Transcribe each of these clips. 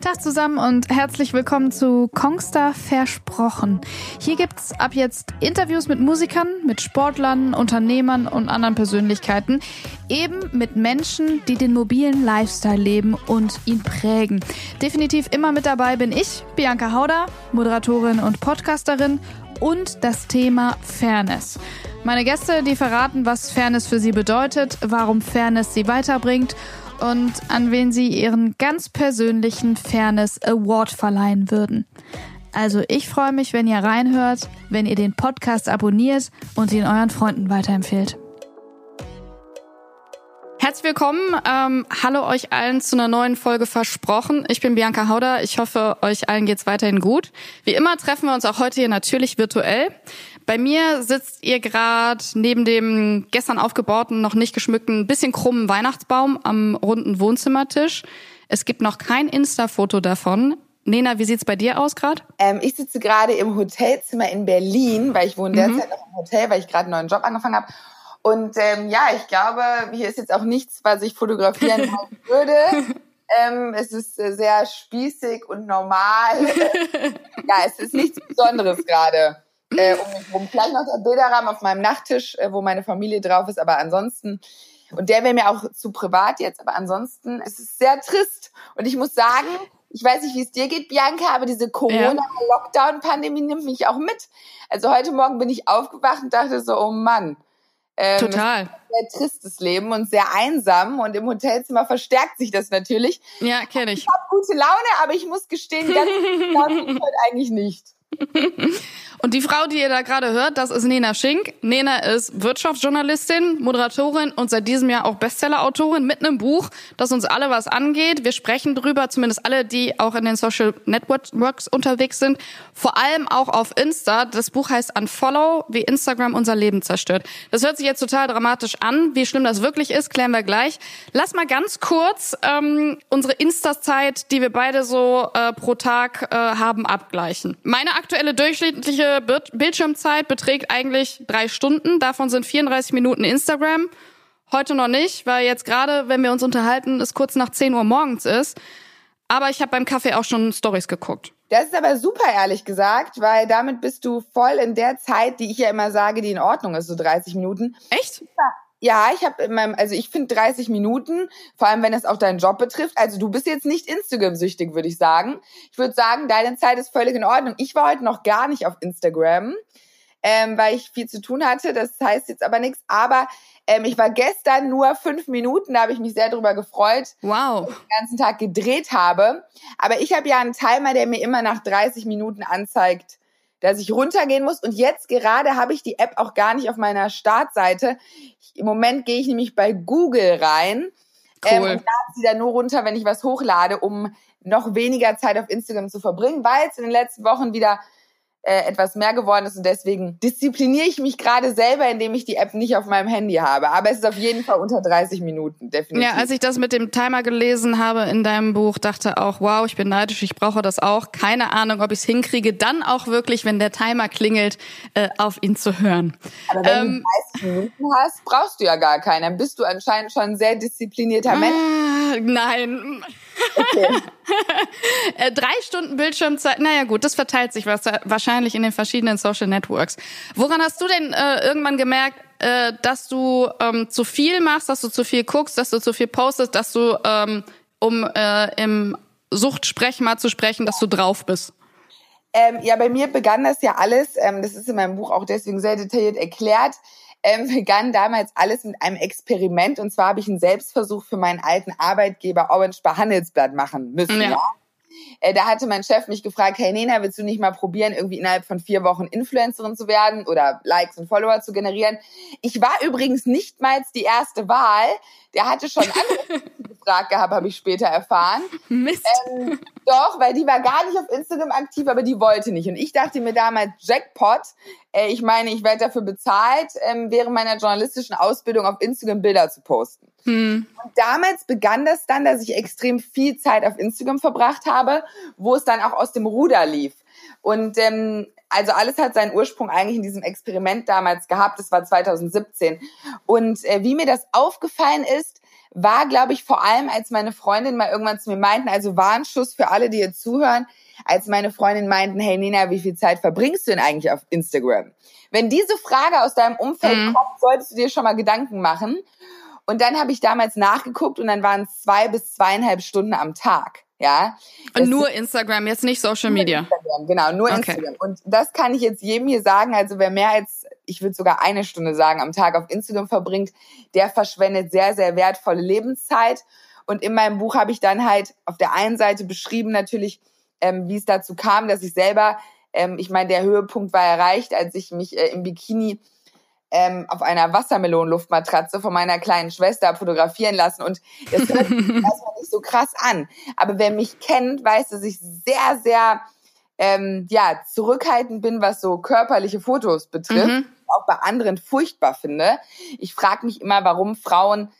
Tag zusammen und herzlich willkommen zu Kongstar Versprochen. Hier gibt's ab jetzt Interviews mit Musikern, mit Sportlern, Unternehmern und anderen Persönlichkeiten. Eben mit Menschen, die den mobilen Lifestyle leben und ihn prägen. Definitiv immer mit dabei bin ich, Bianca Hauder, Moderatorin und Podcasterin und das Thema Fairness. Meine Gäste, die verraten, was Fairness für sie bedeutet, warum Fairness sie weiterbringt und an wen sie ihren ganz persönlichen Fairness Award verleihen würden. Also ich freue mich, wenn ihr reinhört, wenn ihr den Podcast abonniert und ihn euren Freunden weiterempfehlt. Herzlich willkommen. Ähm, hallo euch allen zu einer neuen Folge Versprochen. Ich bin Bianca Hauder. Ich hoffe, euch allen geht's weiterhin gut. Wie immer treffen wir uns auch heute hier natürlich virtuell. Bei mir sitzt ihr gerade neben dem gestern aufgebauten, noch nicht geschmückten, bisschen krummen Weihnachtsbaum am runden Wohnzimmertisch. Es gibt noch kein Insta-Foto davon. Nena, wie sieht's bei dir aus gerade? Ähm, ich sitze gerade im Hotelzimmer in Berlin, weil ich wohne mhm. derzeit noch im Hotel, weil ich gerade einen neuen Job angefangen habe. Und ähm, ja, ich glaube, hier ist jetzt auch nichts, was ich fotografieren würde. Ähm, es ist äh, sehr spießig und normal. ja, es ist nichts Besonderes gerade äh, um rum. Vielleicht noch der Bilderrahmen auf meinem Nachttisch, äh, wo meine Familie drauf ist, aber ansonsten, und der wäre mir auch zu privat jetzt, aber ansonsten ist es sehr trist. Und ich muss sagen, ich weiß nicht, wie es dir geht, Bianca, aber diese Corona-Lockdown-Pandemie nimmt mich auch mit. Also heute Morgen bin ich aufgewacht und dachte so, oh Mann. Ähm, Total. Sehr tristes Leben und sehr einsam und im Hotelzimmer verstärkt sich das natürlich. Ja, kenne ich. Ich habe gute Laune, aber ich muss gestehen, ganz gut heute eigentlich nicht. Und die Frau, die ihr da gerade hört, das ist Nena Schink. Nena ist Wirtschaftsjournalistin, Moderatorin und seit diesem Jahr auch Bestsellerautorin mit einem Buch, das uns alle was angeht. Wir sprechen drüber, zumindest alle, die auch in den Social Networks unterwegs sind. Vor allem auch auf Insta. Das Buch heißt Unfollow, wie Instagram unser Leben zerstört. Das hört sich jetzt total dramatisch an. Wie schlimm das wirklich ist, klären wir gleich. Lass mal ganz kurz ähm, unsere Insta-Zeit, die wir beide so äh, pro Tag äh, haben, abgleichen. Meine aktuelle durchschnittliche Bildschirmzeit beträgt eigentlich drei Stunden. Davon sind 34 Minuten Instagram. Heute noch nicht, weil jetzt gerade, wenn wir uns unterhalten, es kurz nach 10 Uhr morgens ist. Aber ich habe beim Kaffee auch schon Stories geguckt. Das ist aber super, ehrlich gesagt, weil damit bist du voll in der Zeit, die ich ja immer sage, die in Ordnung ist, so 30 Minuten. Echt? Ja, ich habe in meinem, also ich finde 30 Minuten, vor allem wenn es auch deinen Job betrifft. Also du bist jetzt nicht Instagram-süchtig, würde ich sagen. Ich würde sagen, deine Zeit ist völlig in Ordnung. Ich war heute noch gar nicht auf Instagram, ähm, weil ich viel zu tun hatte. Das heißt jetzt aber nichts. Aber ähm, ich war gestern nur fünf Minuten, da habe ich mich sehr drüber gefreut, wow. dass ich den ganzen Tag gedreht habe. Aber ich habe ja einen Timer, der mir immer nach 30 Minuten anzeigt, dass ich runtergehen muss. Und jetzt gerade habe ich die App auch gar nicht auf meiner Startseite. Ich, Im Moment gehe ich nämlich bei Google rein cool. ähm, und lade sie dann nur runter, wenn ich was hochlade, um noch weniger Zeit auf Instagram zu verbringen, weil es in den letzten Wochen wieder äh, etwas mehr geworden ist und deswegen diszipliniere ich mich gerade selber, indem ich die App nicht auf meinem Handy habe. Aber es ist auf jeden Fall unter 30 Minuten, definitiv. Ja, als ich das mit dem Timer gelesen habe in deinem Buch, dachte auch, wow, ich bin neidisch, ich brauche das auch. Keine Ahnung, ob ich es hinkriege, dann auch wirklich, wenn der Timer klingelt, äh, auf ihn zu hören. Aber wenn ähm, du 30 Minuten hast, brauchst du ja gar keinen. Dann bist du anscheinend schon ein sehr disziplinierter Mensch. Ah, nein. Okay. Äh, drei Stunden Bildschirmzeit, naja gut, das verteilt sich wahrscheinlich in den verschiedenen Social Networks. Woran hast du denn äh, irgendwann gemerkt, äh, dass du ähm, zu viel machst, dass du zu viel guckst, dass du zu viel postest, dass du, ähm, um äh, im Suchtsprech mal zu sprechen, dass du drauf bist? Ähm, ja, bei mir begann das ja alles, ähm, das ist in meinem Buch auch deswegen sehr detailliert erklärt, ähm, begann damals alles mit einem Experiment. Und zwar habe ich einen Selbstversuch für meinen alten Arbeitgeber Orange bei Handelsblatt machen müssen. Ja. ja. Äh, da hatte mein Chef mich gefragt, hey Nena, willst du nicht mal probieren, irgendwie innerhalb von vier Wochen Influencerin zu werden oder Likes und Follower zu generieren? Ich war übrigens nicht mal die erste Wahl. Der hatte schon andere gefragt gehabt, habe ich später erfahren. Mist. Ähm, doch, weil die war gar nicht auf Instagram aktiv, aber die wollte nicht. Und ich dachte mir damals, Jackpot, äh, ich meine, ich werde dafür bezahlt, ähm, während meiner journalistischen Ausbildung auf Instagram Bilder zu posten. Hm. Und damals begann das dann, dass ich extrem viel Zeit auf Instagram verbracht habe, wo es dann auch aus dem Ruder lief. Und ähm, also alles hat seinen Ursprung eigentlich in diesem Experiment damals gehabt. Das war 2017. Und äh, wie mir das aufgefallen ist, war, glaube ich, vor allem, als meine Freundin mal irgendwann zu mir meinten, also Warnschuss für alle, die jetzt zuhören, als meine Freundin meinten, hey Nina, wie viel Zeit verbringst du denn eigentlich auf Instagram? Wenn diese Frage aus deinem Umfeld mhm. kommt, solltest du dir schon mal Gedanken machen. Und dann habe ich damals nachgeguckt und dann waren es zwei bis zweieinhalb Stunden am Tag. Ja. Und nur Instagram, jetzt nicht Social Media. Instagram, genau, nur okay. Instagram. Und das kann ich jetzt jedem hier sagen. Also wer mehr als, ich würde sogar eine Stunde sagen, am Tag auf Instagram verbringt, der verschwendet sehr, sehr wertvolle Lebenszeit. Und in meinem Buch habe ich dann halt auf der einen Seite beschrieben natürlich, ähm, wie es dazu kam, dass ich selber, ähm, ich meine, der Höhepunkt war erreicht, als ich mich äh, im Bikini ähm, auf einer Wassermelonenluftmatratze von meiner kleinen Schwester fotografieren lassen. Und das hört sich erstmal nicht so krass an. Aber wer mich kennt, weiß, dass ich sehr, sehr ähm, ja, zurückhaltend bin, was so körperliche Fotos betrifft. Mhm. Auch bei anderen furchtbar finde. Ich frage mich immer, warum Frauen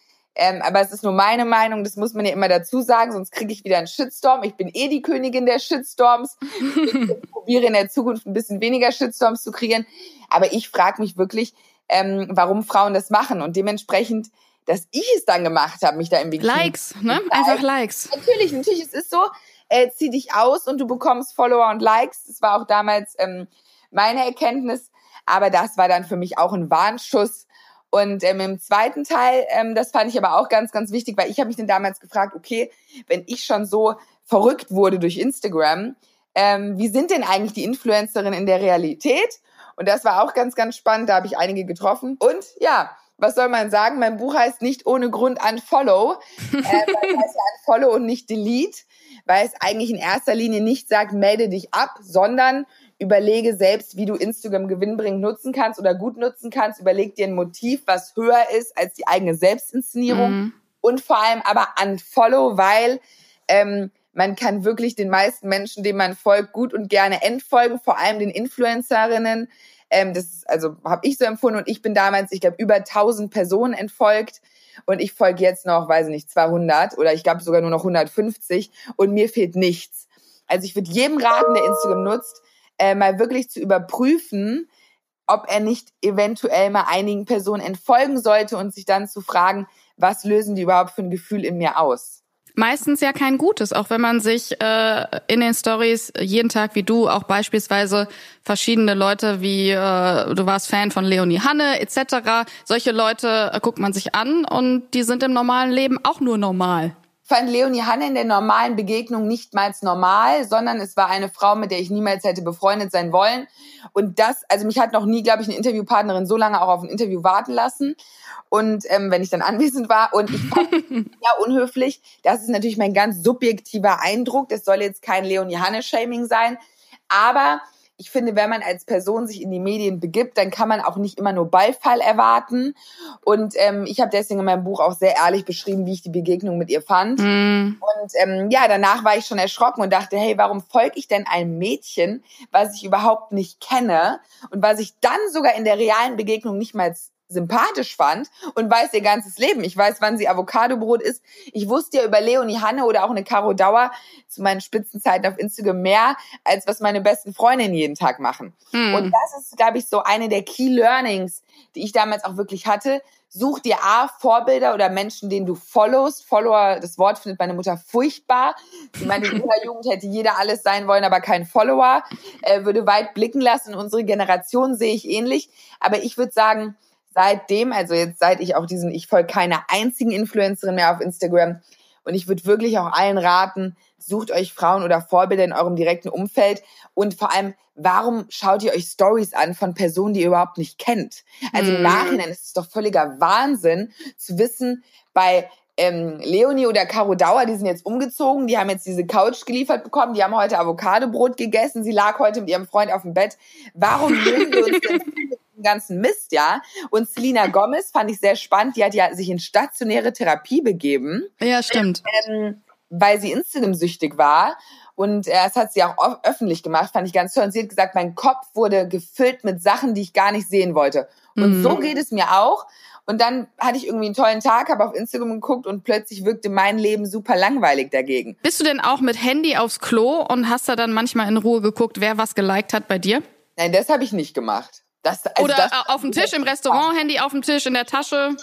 ähm, aber es ist nur meine Meinung, das muss man ja immer dazu sagen, sonst kriege ich wieder einen Shitstorm. Ich bin eh die Königin der Shitstorms. Ich probiere in der Zukunft ein bisschen weniger Shitstorms zu kreieren. Aber ich frage mich wirklich, ähm, warum Frauen das machen. Und dementsprechend, dass ich es dann gemacht habe, mich da im Bikini. Likes, ne? Einfach Likes. Natürlich, natürlich, es ist so, äh, zieh dich aus und du bekommst Follower und Likes. Das war auch damals ähm, meine Erkenntnis. Aber das war dann für mich auch ein Warnschuss. Und ähm, im zweiten Teil, ähm, das fand ich aber auch ganz, ganz wichtig, weil ich habe mich dann damals gefragt, okay, wenn ich schon so verrückt wurde durch Instagram, ähm, wie sind denn eigentlich die Influencerinnen in der Realität? Und das war auch ganz, ganz spannend. Da habe ich einige getroffen. Und ja, was soll man sagen? Mein Buch heißt nicht ohne Grund Unfollow. äh, weil es heißt ja Unfollow und nicht Delete, weil es eigentlich in erster Linie nicht sagt, melde dich ab, sondern überlege selbst, wie du Instagram gewinnbringend nutzen kannst oder gut nutzen kannst. Überleg dir ein Motiv, was höher ist als die eigene Selbstinszenierung. Mhm. Und vor allem aber Unfollow, weil ähm, man kann wirklich den meisten Menschen, denen man folgt, gut und gerne entfolgen, vor allem den Influencerinnen. Ähm, das also habe ich so empfunden und ich bin damals, ich glaube, über 1000 Personen entfolgt und ich folge jetzt noch, weiß ich nicht, 200 oder ich glaube sogar nur noch 150 und mir fehlt nichts. Also ich würde jedem raten, der Instagram nutzt, äh, mal wirklich zu überprüfen, ob er nicht eventuell mal einigen Personen entfolgen sollte und sich dann zu fragen, was lösen die überhaupt für ein Gefühl in mir aus? Meistens ja kein Gutes, auch wenn man sich äh, in den Stories jeden Tag wie du auch beispielsweise verschiedene Leute wie äh, du warst Fan von Leonie Hanne etc. Solche Leute äh, guckt man sich an und die sind im normalen Leben auch nur normal fand Leonie Hanne in der normalen Begegnung nicht mal normal, sondern es war eine Frau, mit der ich niemals hätte befreundet sein wollen. Und das, also mich hat noch nie, glaube ich, eine Interviewpartnerin so lange auch auf ein Interview warten lassen. Und ähm, wenn ich dann anwesend war und ich fand ja unhöflich, das ist natürlich mein ganz subjektiver Eindruck. Das soll jetzt kein Leonie Hanne-Shaming sein. Aber ich finde, wenn man als Person sich in die Medien begibt, dann kann man auch nicht immer nur Beifall erwarten. Und ähm, ich habe deswegen in meinem Buch auch sehr ehrlich beschrieben, wie ich die Begegnung mit ihr fand. Mm. Und ähm, ja, danach war ich schon erschrocken und dachte, hey, warum folge ich denn einem Mädchen, was ich überhaupt nicht kenne und was ich dann sogar in der realen Begegnung nicht mal sympathisch fand und weiß ihr ganzes Leben. Ich weiß, wann sie Avocadobrot isst. Ich wusste ja über Leonie Hanne oder auch eine Caro Dauer zu meinen Spitzenzeiten auf Instagram mehr, als was meine besten Freundinnen jeden Tag machen. Mhm. Und das ist, glaube ich, so eine der Key Learnings, die ich damals auch wirklich hatte. Such dir A, Vorbilder oder Menschen, denen du followst. Follower, das Wort findet meine Mutter furchtbar. Sie meinte, in ihrer Jugend hätte jeder alles sein wollen, aber kein Follower. Äh, würde weit blicken lassen. Unsere Generation sehe ich ähnlich. Aber ich würde sagen, seitdem, also jetzt seit ich auch diesen, ich folge keiner einzigen Influencerin mehr auf Instagram. Und ich würde wirklich auch allen raten, sucht euch Frauen oder Vorbilder in eurem direkten Umfeld und vor allem, warum schaut ihr euch Stories an von Personen, die ihr überhaupt nicht kennt? Also im mhm. Nachhinein ist es doch völliger Wahnsinn zu wissen, bei ähm, Leonie oder Caro Dauer, die sind jetzt umgezogen, die haben jetzt diese Couch geliefert bekommen, die haben heute Avocadobrot gegessen, sie lag heute mit ihrem Freund auf dem Bett. Warum nehmen wir uns denn ganzen Mist, ja. Und Selina Gomez fand ich sehr spannend. Die hat ja sich in stationäre Therapie begeben. Ja, stimmt. Ähm, weil sie Instagram-süchtig war. Und äh, das hat sie auch öffentlich gemacht, fand ich ganz toll. Und sie hat gesagt, mein Kopf wurde gefüllt mit Sachen, die ich gar nicht sehen wollte. Und mhm. so geht es mir auch. Und dann hatte ich irgendwie einen tollen Tag, habe auf Instagram geguckt und plötzlich wirkte mein Leben super langweilig dagegen. Bist du denn auch mit Handy aufs Klo und hast da dann manchmal in Ruhe geguckt, wer was geliked hat bei dir? Nein, das habe ich nicht gemacht. Das, also Oder das, auf dem Tisch im Restaurant, Handy auf dem Tisch, in der Tasche.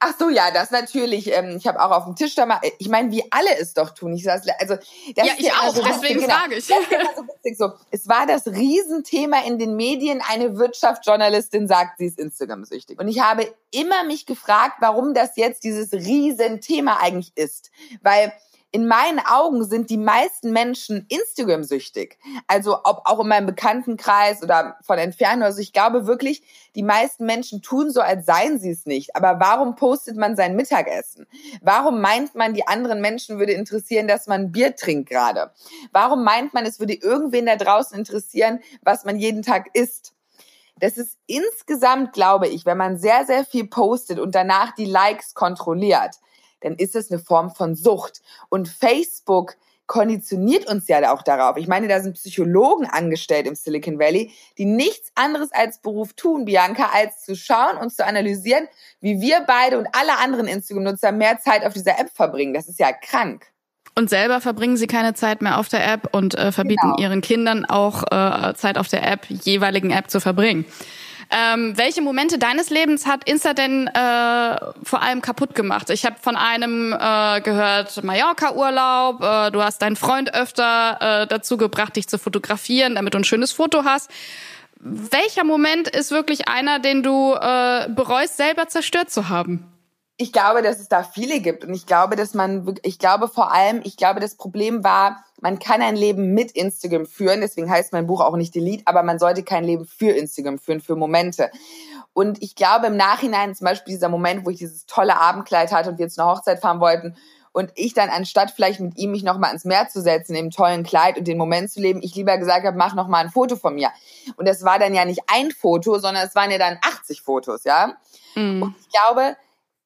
Ach so, ja, das natürlich. Ähm, ich habe auch auf dem Tisch da mal, ich meine, wie alle es doch tun. Ich saß, also das ja, ist ich ja auch, so deswegen genau, frage ich. Das ist immer so witzig, so. Es war das Riesenthema in den Medien. Eine Wirtschaftsjournalistin sagt, sie ist Instagram-süchtig. Und ich habe immer mich gefragt, warum das jetzt dieses Riesenthema eigentlich ist. Weil in meinen Augen sind die meisten Menschen Instagram-süchtig. Also ob auch in meinem Bekanntenkreis oder von Entfernung. Also ich glaube wirklich, die meisten Menschen tun so, als seien sie es nicht. Aber warum postet man sein Mittagessen? Warum meint man, die anderen Menschen würde interessieren, dass man Bier trinkt gerade? Warum meint man, es würde irgendwen da draußen interessieren, was man jeden Tag isst? Das ist insgesamt, glaube ich, wenn man sehr, sehr viel postet und danach die Likes kontrolliert, dann ist es eine Form von Sucht. Und Facebook konditioniert uns ja auch darauf. Ich meine, da sind Psychologen angestellt im Silicon Valley, die nichts anderes als Beruf tun, Bianca, als zu schauen und zu analysieren, wie wir beide und alle anderen Instagram-Nutzer mehr Zeit auf dieser App verbringen. Das ist ja krank. Und selber verbringen sie keine Zeit mehr auf der App und äh, verbieten genau. ihren Kindern auch äh, Zeit auf der App, jeweiligen App zu verbringen. Ähm, welche Momente deines Lebens hat Insta denn äh, vor allem kaputt gemacht? Ich habe von einem äh, gehört, Mallorca-Urlaub, äh, du hast deinen Freund öfter äh, dazu gebracht, dich zu fotografieren, damit du ein schönes Foto hast. Welcher Moment ist wirklich einer, den du äh, bereust, selber zerstört zu haben? Ich glaube, dass es da viele gibt und ich glaube, dass man, ich glaube vor allem, ich glaube, das Problem war, man kann ein Leben mit Instagram führen, deswegen heißt mein Buch auch nicht Delete, aber man sollte kein Leben für Instagram führen, für Momente. Und ich glaube im Nachhinein, zum Beispiel dieser Moment, wo ich dieses tolle Abendkleid hatte und wir jetzt eine Hochzeit fahren wollten und ich dann anstatt vielleicht mit ihm mich nochmal ans Meer zu setzen, im tollen Kleid und den Moment zu leben, ich lieber gesagt habe, mach nochmal ein Foto von mir. Und das war dann ja nicht ein Foto, sondern es waren ja dann 80 Fotos, ja. Mhm. Und ich glaube,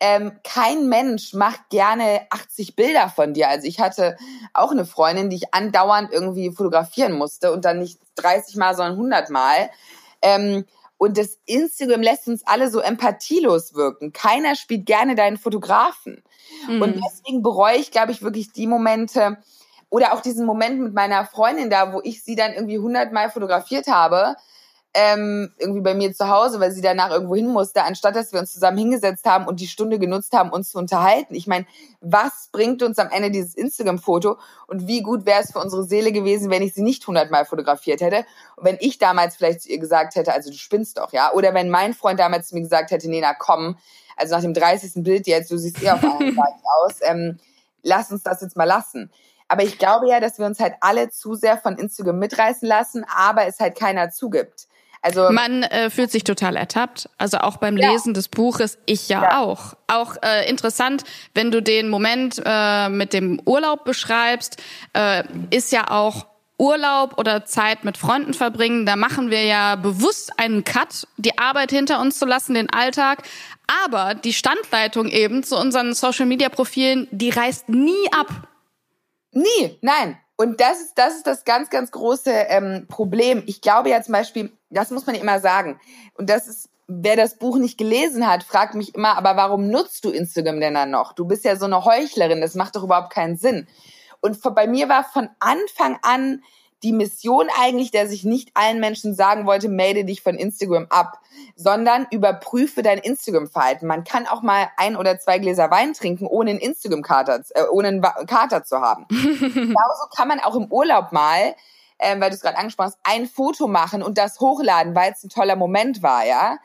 ähm, kein Mensch macht gerne 80 Bilder von dir. Also ich hatte auch eine Freundin, die ich andauernd irgendwie fotografieren musste und dann nicht 30 Mal, sondern 100 Mal. Ähm, und das Instagram lässt uns alle so empathielos wirken. Keiner spielt gerne deinen Fotografen. Mhm. Und deswegen bereue ich, glaube ich, wirklich die Momente oder auch diesen Moment mit meiner Freundin da, wo ich sie dann irgendwie 100 Mal fotografiert habe ähm, irgendwie bei mir zu Hause, weil sie danach irgendwo hin musste, anstatt dass wir uns zusammen hingesetzt haben und die Stunde genutzt haben, uns zu unterhalten. Ich meine, was bringt uns am Ende dieses Instagram-Foto und wie gut wäre es für unsere Seele gewesen, wenn ich sie nicht hundertmal fotografiert hätte und wenn ich damals vielleicht zu ihr gesagt hätte, also du spinnst doch, ja, oder wenn mein Freund damals zu mir gesagt hätte, Nena, komm, also nach dem 30. Bild jetzt, du siehst eh auf allen Seiten aus, ähm, lass uns das jetzt mal lassen. Aber ich glaube ja, dass wir uns halt alle zu sehr von Instagram mitreißen lassen, aber es halt keiner zugibt. Also man äh, fühlt sich total ertappt. Also auch beim Lesen ja. des Buches, ich ja, ja. auch. Auch äh, interessant, wenn du den Moment äh, mit dem Urlaub beschreibst, äh, ist ja auch Urlaub oder Zeit mit Freunden verbringen. Da machen wir ja bewusst einen Cut, die Arbeit hinter uns zu lassen, den Alltag. Aber die Standleitung eben zu unseren Social Media Profilen, die reißt nie ab. Nie, nein. Und das ist, das ist das ganz, ganz große ähm, Problem. Ich glaube ja zum Beispiel, das muss man immer sagen. Und das ist, wer das Buch nicht gelesen hat, fragt mich immer, aber warum nutzt du Instagram denn dann noch? Du bist ja so eine Heuchlerin, das macht doch überhaupt keinen Sinn. Und bei mir war von Anfang an die Mission eigentlich, dass ich nicht allen Menschen sagen wollte, melde dich von Instagram ab, sondern überprüfe dein Instagram-Verhalten. Man kann auch mal ein oder zwei Gläser Wein trinken, ohne einen Instagram-Kater, äh, ohne einen Kater zu haben. Genauso kann man auch im Urlaub mal, äh, weil du es gerade angesprochen hast, ein Foto machen und das hochladen, weil es ein toller Moment war, ja.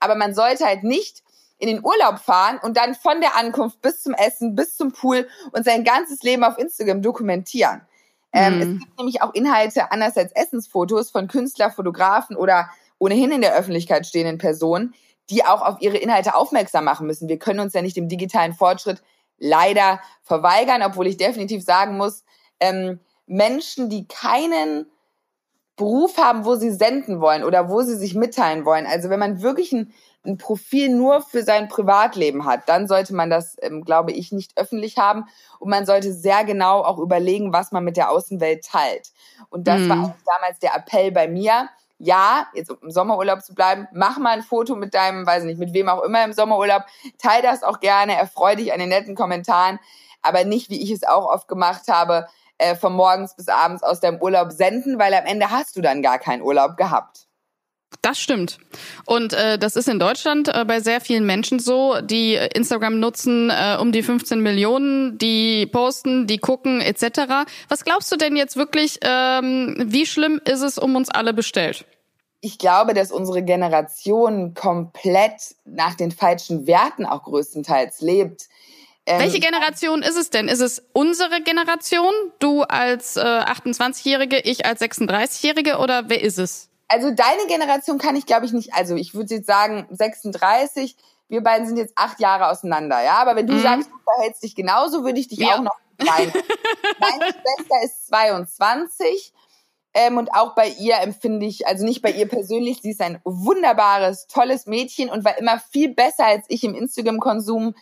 Aber man sollte halt nicht in den Urlaub fahren und dann von der Ankunft bis zum Essen, bis zum Pool und sein ganzes Leben auf Instagram dokumentieren. Ähm, mhm. Es gibt nämlich auch Inhalte anders als Essensfotos von Künstler, Fotografen oder ohnehin in der Öffentlichkeit stehenden Personen, die auch auf ihre Inhalte aufmerksam machen müssen. Wir können uns ja nicht dem digitalen Fortschritt leider verweigern, obwohl ich definitiv sagen muss, ähm, Menschen, die keinen Beruf haben, wo sie senden wollen oder wo sie sich mitteilen wollen. Also wenn man wirklich ein ein Profil nur für sein Privatleben hat, dann sollte man das, ähm, glaube ich, nicht öffentlich haben. Und man sollte sehr genau auch überlegen, was man mit der Außenwelt teilt. Und das mhm. war auch damals der Appell bei mir. Ja, jetzt im Sommerurlaub zu bleiben, mach mal ein Foto mit deinem, weiß nicht, mit wem auch immer im Sommerurlaub, teil das auch gerne, erfreu dich an den netten Kommentaren, aber nicht, wie ich es auch oft gemacht habe, äh, von morgens bis abends aus deinem Urlaub senden, weil am Ende hast du dann gar keinen Urlaub gehabt. Das stimmt. Und äh, das ist in Deutschland äh, bei sehr vielen Menschen so, die Instagram nutzen, äh, um die 15 Millionen, die posten, die gucken etc. Was glaubst du denn jetzt wirklich, ähm, wie schlimm ist es um uns alle bestellt? Ich glaube, dass unsere Generation komplett nach den falschen Werten auch größtenteils lebt. Ähm, Welche Generation ist es denn? Ist es unsere Generation, du als äh, 28-Jährige, ich als 36-Jährige oder wer ist es? Also deine Generation kann ich, glaube ich, nicht. Also ich würde jetzt sagen 36. Wir beiden sind jetzt acht Jahre auseinander, ja. Aber wenn du mhm. sagst, du verhältst dich genauso, würde ich dich ja. auch noch meinen. Meine Schwester ist 22. Ähm, und auch bei ihr empfinde ich, also nicht bei ihr persönlich, sie ist ein wunderbares, tolles Mädchen und war immer viel besser als ich im Instagram-Konsum.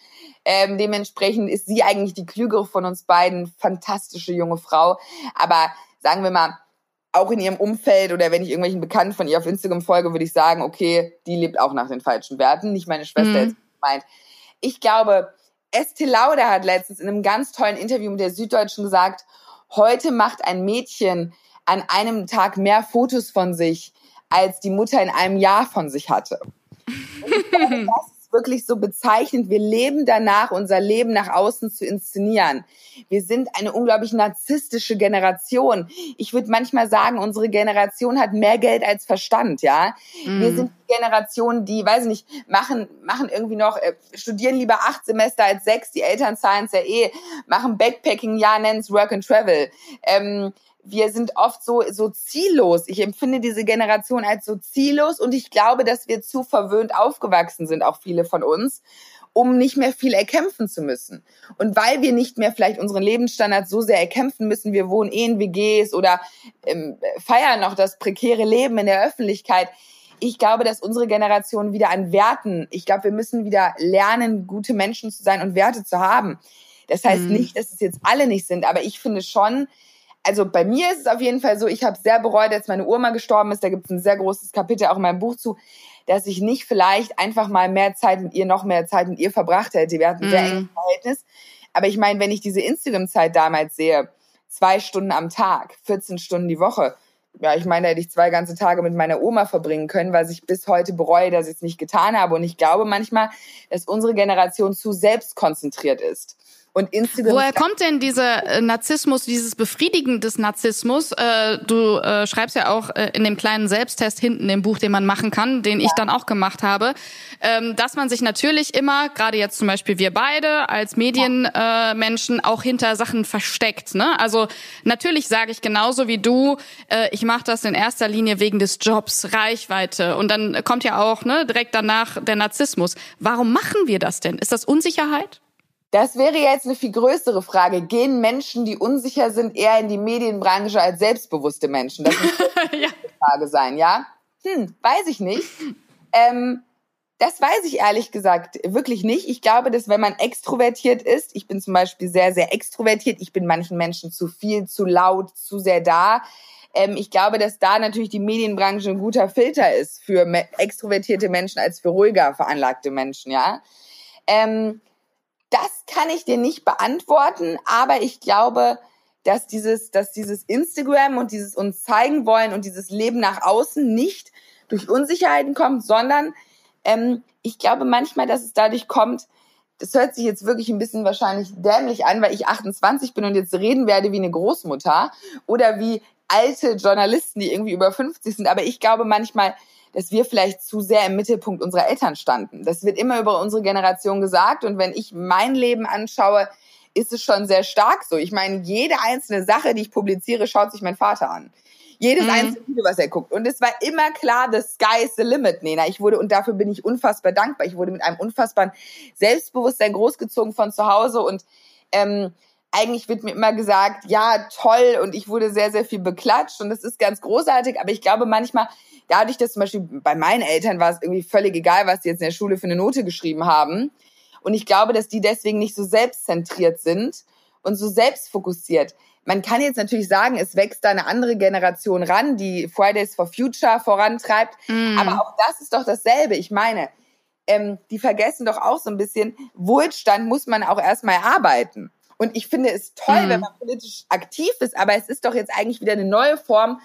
Ähm, dementsprechend ist sie eigentlich die klügere von uns beiden, fantastische junge Frau. Aber sagen wir mal, auch in ihrem Umfeld oder wenn ich irgendwelchen Bekannten von ihr auf Instagram folge, würde ich sagen, okay, die lebt auch nach den falschen Werten, nicht meine Schwester mhm. jetzt meint. Ich glaube, Estee Lauder hat letztens in einem ganz tollen Interview mit der Süddeutschen gesagt, heute macht ein Mädchen an einem Tag mehr Fotos von sich, als die Mutter in einem Jahr von sich hatte. Und ich glaube, das wirklich so bezeichnend. Wir leben danach, unser Leben nach außen zu inszenieren. Wir sind eine unglaublich narzisstische Generation. Ich würde manchmal sagen, unsere Generation hat mehr Geld als Verstand, ja. Mm. Wir sind die Generation, die, weiß ich nicht, machen, machen irgendwie noch, äh, studieren lieber acht Semester als sechs, die Eltern zahlen es ja eh, machen Backpacking, ja, nennen es Work and Travel. Ähm, wir sind oft so, so ziellos. Ich empfinde diese Generation als so ziellos und ich glaube, dass wir zu verwöhnt aufgewachsen sind, auch viele von uns, um nicht mehr viel erkämpfen zu müssen. Und weil wir nicht mehr vielleicht unseren Lebensstandard so sehr erkämpfen müssen, wir wohnen eh in WGs oder ähm, feiern noch das prekäre Leben in der Öffentlichkeit. Ich glaube, dass unsere Generation wieder an Werten, ich glaube, wir müssen wieder lernen, gute Menschen zu sein und Werte zu haben. Das heißt mhm. nicht, dass es jetzt alle nicht sind, aber ich finde schon, also bei mir ist es auf jeden Fall so, ich habe sehr bereut, als meine Oma gestorben ist. Da gibt es ein sehr großes Kapitel auch in meinem Buch zu, dass ich nicht vielleicht einfach mal mehr Zeit mit ihr, noch mehr Zeit mit ihr verbracht hätte. Wir hatten ein sehr mhm. enges Verhältnis. Aber ich meine, wenn ich diese Instagram-Zeit damals sehe, zwei Stunden am Tag, 14 Stunden die Woche, ja, ich meine, da hätte ich zwei ganze Tage mit meiner Oma verbringen können, weil ich bis heute bereue, dass ich es nicht getan habe. Und ich glaube manchmal, dass unsere Generation zu selbstkonzentriert ist. Und Instagram Woher kommt denn dieser äh, Narzissmus, dieses Befriedigen des Narzissmus? Äh, du äh, schreibst ja auch in dem kleinen Selbsttest hinten im Buch, den man machen kann, den ich dann auch gemacht habe, ähm, dass man sich natürlich immer, gerade jetzt zum Beispiel wir beide als Medienmenschen, auch hinter Sachen versteckt. Ne? Also natürlich sage ich genauso wie du, ich mache das in erster Linie wegen des Jobs, Reichweite. Und dann kommt ja auch ne, direkt danach der Narzissmus. Warum machen wir das denn? Ist das Unsicherheit? Das wäre jetzt eine viel größere Frage. Gehen Menschen, die unsicher sind, eher in die Medienbranche als selbstbewusste Menschen? Das muss eine ja. Frage sein, ja? Hm, weiß ich nicht. Ähm, das weiß ich ehrlich gesagt wirklich nicht. Ich glaube, dass wenn man extrovertiert ist, ich bin zum Beispiel sehr, sehr extrovertiert, ich bin manchen Menschen zu viel, zu laut, zu sehr da. Ähm, ich glaube, dass da natürlich die Medienbranche ein guter Filter ist für extrovertierte Menschen als für ruhiger veranlagte Menschen, ja. Ähm, das kann ich dir nicht beantworten, aber ich glaube, dass dieses, dass dieses Instagram und dieses uns zeigen wollen und dieses Leben nach außen nicht durch Unsicherheiten kommt, sondern ähm, ich glaube manchmal, dass es dadurch kommt, das hört sich jetzt wirklich ein bisschen wahrscheinlich dämlich an, weil ich 28 bin und jetzt reden werde wie eine Großmutter oder wie alte Journalisten, die irgendwie über 50 sind. Aber ich glaube manchmal, dass wir vielleicht zu sehr im Mittelpunkt unserer Eltern standen. Das wird immer über unsere Generation gesagt. Und wenn ich mein Leben anschaue, ist es schon sehr stark so. Ich meine, jede einzelne Sache, die ich publiziere, schaut sich mein Vater an. Jedes mhm. einzelne Video, was er guckt. Und es war immer klar, the sky is the limit, Nena. Ich wurde, und dafür bin ich unfassbar dankbar. Ich wurde mit einem unfassbaren Selbstbewusstsein großgezogen von zu Hause und ähm, eigentlich wird mir immer gesagt, ja, toll, und ich wurde sehr, sehr viel beklatscht und das ist ganz großartig, aber ich glaube manchmal dadurch, dass zum Beispiel bei meinen Eltern war es irgendwie völlig egal, was die jetzt in der Schule für eine Note geschrieben haben. Und ich glaube, dass die deswegen nicht so selbstzentriert sind und so selbstfokussiert. Man kann jetzt natürlich sagen, es wächst da eine andere Generation ran, die Fridays for Future vorantreibt. Mm. Aber auch das ist doch dasselbe. Ich meine, ähm, die vergessen doch auch so ein bisschen, Wohlstand muss man auch erstmal arbeiten. Und ich finde es toll, mm. wenn man politisch aktiv ist, aber es ist doch jetzt eigentlich wieder eine neue Form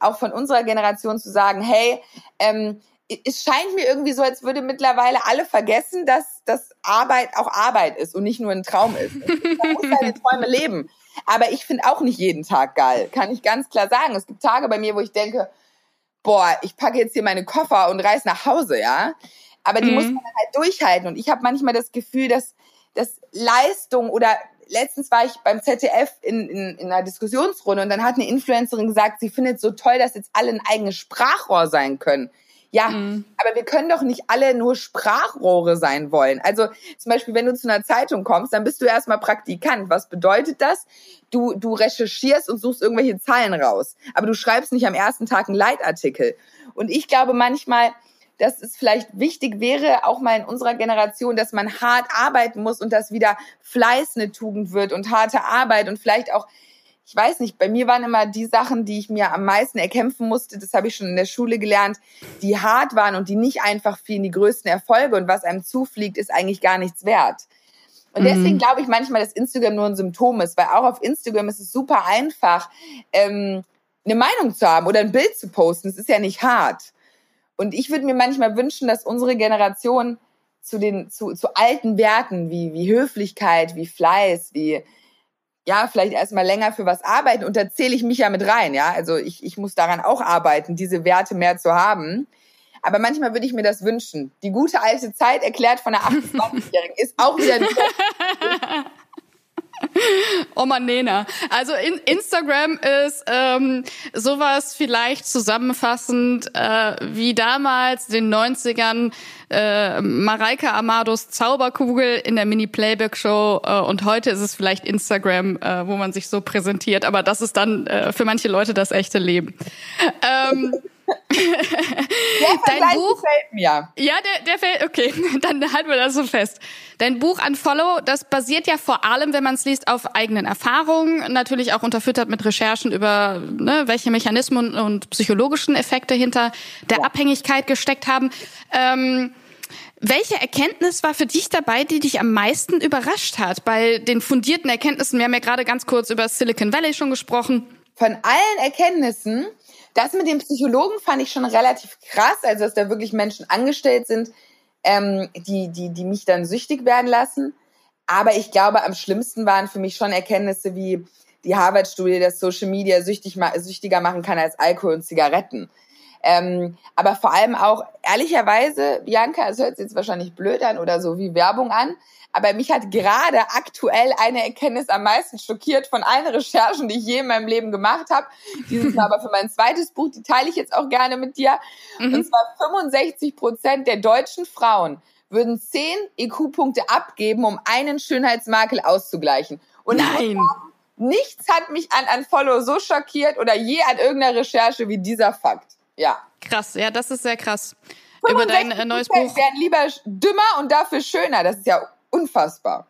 auch von unserer Generation zu sagen, hey, ähm, es scheint mir irgendwie so, als würde mittlerweile alle vergessen, dass, dass Arbeit auch Arbeit ist und nicht nur ein Traum ist. Man muss seine Träume leben. Aber ich finde auch nicht jeden Tag geil, kann ich ganz klar sagen. Es gibt Tage bei mir, wo ich denke, boah, ich packe jetzt hier meine Koffer und reise nach Hause, ja. Aber die mhm. muss man halt durchhalten. Und ich habe manchmal das Gefühl, dass, dass Leistung oder letztens war ich beim ZDF in, in, in einer Diskussionsrunde und dann hat eine Influencerin gesagt, sie findet so toll, dass jetzt alle ein eigenes Sprachrohr sein können. Ja, mhm. aber wir können doch nicht alle nur Sprachrohre sein wollen. Also zum Beispiel, wenn du zu einer Zeitung kommst, dann bist du erstmal Praktikant. Was bedeutet das? Du, du recherchierst und suchst irgendwelche Zahlen raus. Aber du schreibst nicht am ersten Tag einen Leitartikel. Und ich glaube manchmal, dass es vielleicht wichtig wäre, auch mal in unserer Generation, dass man hart arbeiten muss und dass wieder Fleiß eine Tugend wird und harte Arbeit und vielleicht auch ich weiß nicht, bei mir waren immer die Sachen, die ich mir am meisten erkämpfen musste, das habe ich schon in der Schule gelernt, die hart waren und die nicht einfach fielen, die größten Erfolge und was einem zufliegt, ist eigentlich gar nichts wert. Und deswegen mhm. glaube ich manchmal, dass Instagram nur ein Symptom ist, weil auch auf Instagram ist es super einfach, ähm, eine Meinung zu haben oder ein Bild zu posten. Es ist ja nicht hart. Und ich würde mir manchmal wünschen, dass unsere Generation zu den zu, zu alten Werten wie wie Höflichkeit, wie Fleiß, wie ja, vielleicht erstmal länger für was arbeiten und da zähle ich mich ja mit rein, ja. Also ich, ich muss daran auch arbeiten, diese Werte mehr zu haben. Aber manchmal würde ich mir das wünschen. Die gute alte Zeit erklärt von einer 28-Jährigen ist auch wieder Oma Nena. Also in Instagram ist ähm, sowas vielleicht zusammenfassend äh, wie damals den 90ern äh, Mareike Amados Zauberkugel in der Mini-Playback-Show äh, und heute ist es vielleicht Instagram, äh, wo man sich so präsentiert, aber das ist dann äh, für manche Leute das echte Leben. Ähm, Dein Buch gefällt mir. Ja, der, der fällt, okay, dann halten wir das so fest. Dein Buch Unfollow, das basiert ja vor allem, wenn man es liest, auf eigenen Erfahrungen, natürlich auch unterfüttert mit Recherchen über, ne, welche Mechanismen und psychologischen Effekte hinter der ja. Abhängigkeit gesteckt haben. Ähm, welche Erkenntnis war für dich dabei, die dich am meisten überrascht hat? Bei den fundierten Erkenntnissen, wir haben ja gerade ganz kurz über Silicon Valley schon gesprochen. Von allen Erkenntnissen das mit dem Psychologen fand ich schon relativ krass, also dass da wirklich Menschen angestellt sind, ähm, die, die, die mich dann süchtig werden lassen. Aber ich glaube, am schlimmsten waren für mich schon Erkenntnisse wie die Harvard-Studie, dass Social Media süchtig, süchtiger machen kann als Alkohol und Zigaretten. Ähm, aber vor allem auch, ehrlicherweise, Bianca, es hört sich jetzt wahrscheinlich blöd an oder so wie Werbung an, aber mich hat gerade aktuell eine Erkenntnis am meisten schockiert von allen Recherchen, die ich je in meinem Leben gemacht habe. Dieses Mal aber für mein zweites Buch, die teile ich jetzt auch gerne mit dir. Mhm. Und zwar 65 Prozent der deutschen Frauen würden 10 IQ-Punkte abgeben, um einen Schönheitsmakel auszugleichen. Und Nein. nichts hat mich an Unfollow so schockiert oder je an irgendeiner Recherche wie dieser Fakt. Ja. Krass, ja, das ist sehr krass. Über dein äh, neues Buch. werden lieber dümmer und dafür schöner. Das ist ja unfassbar.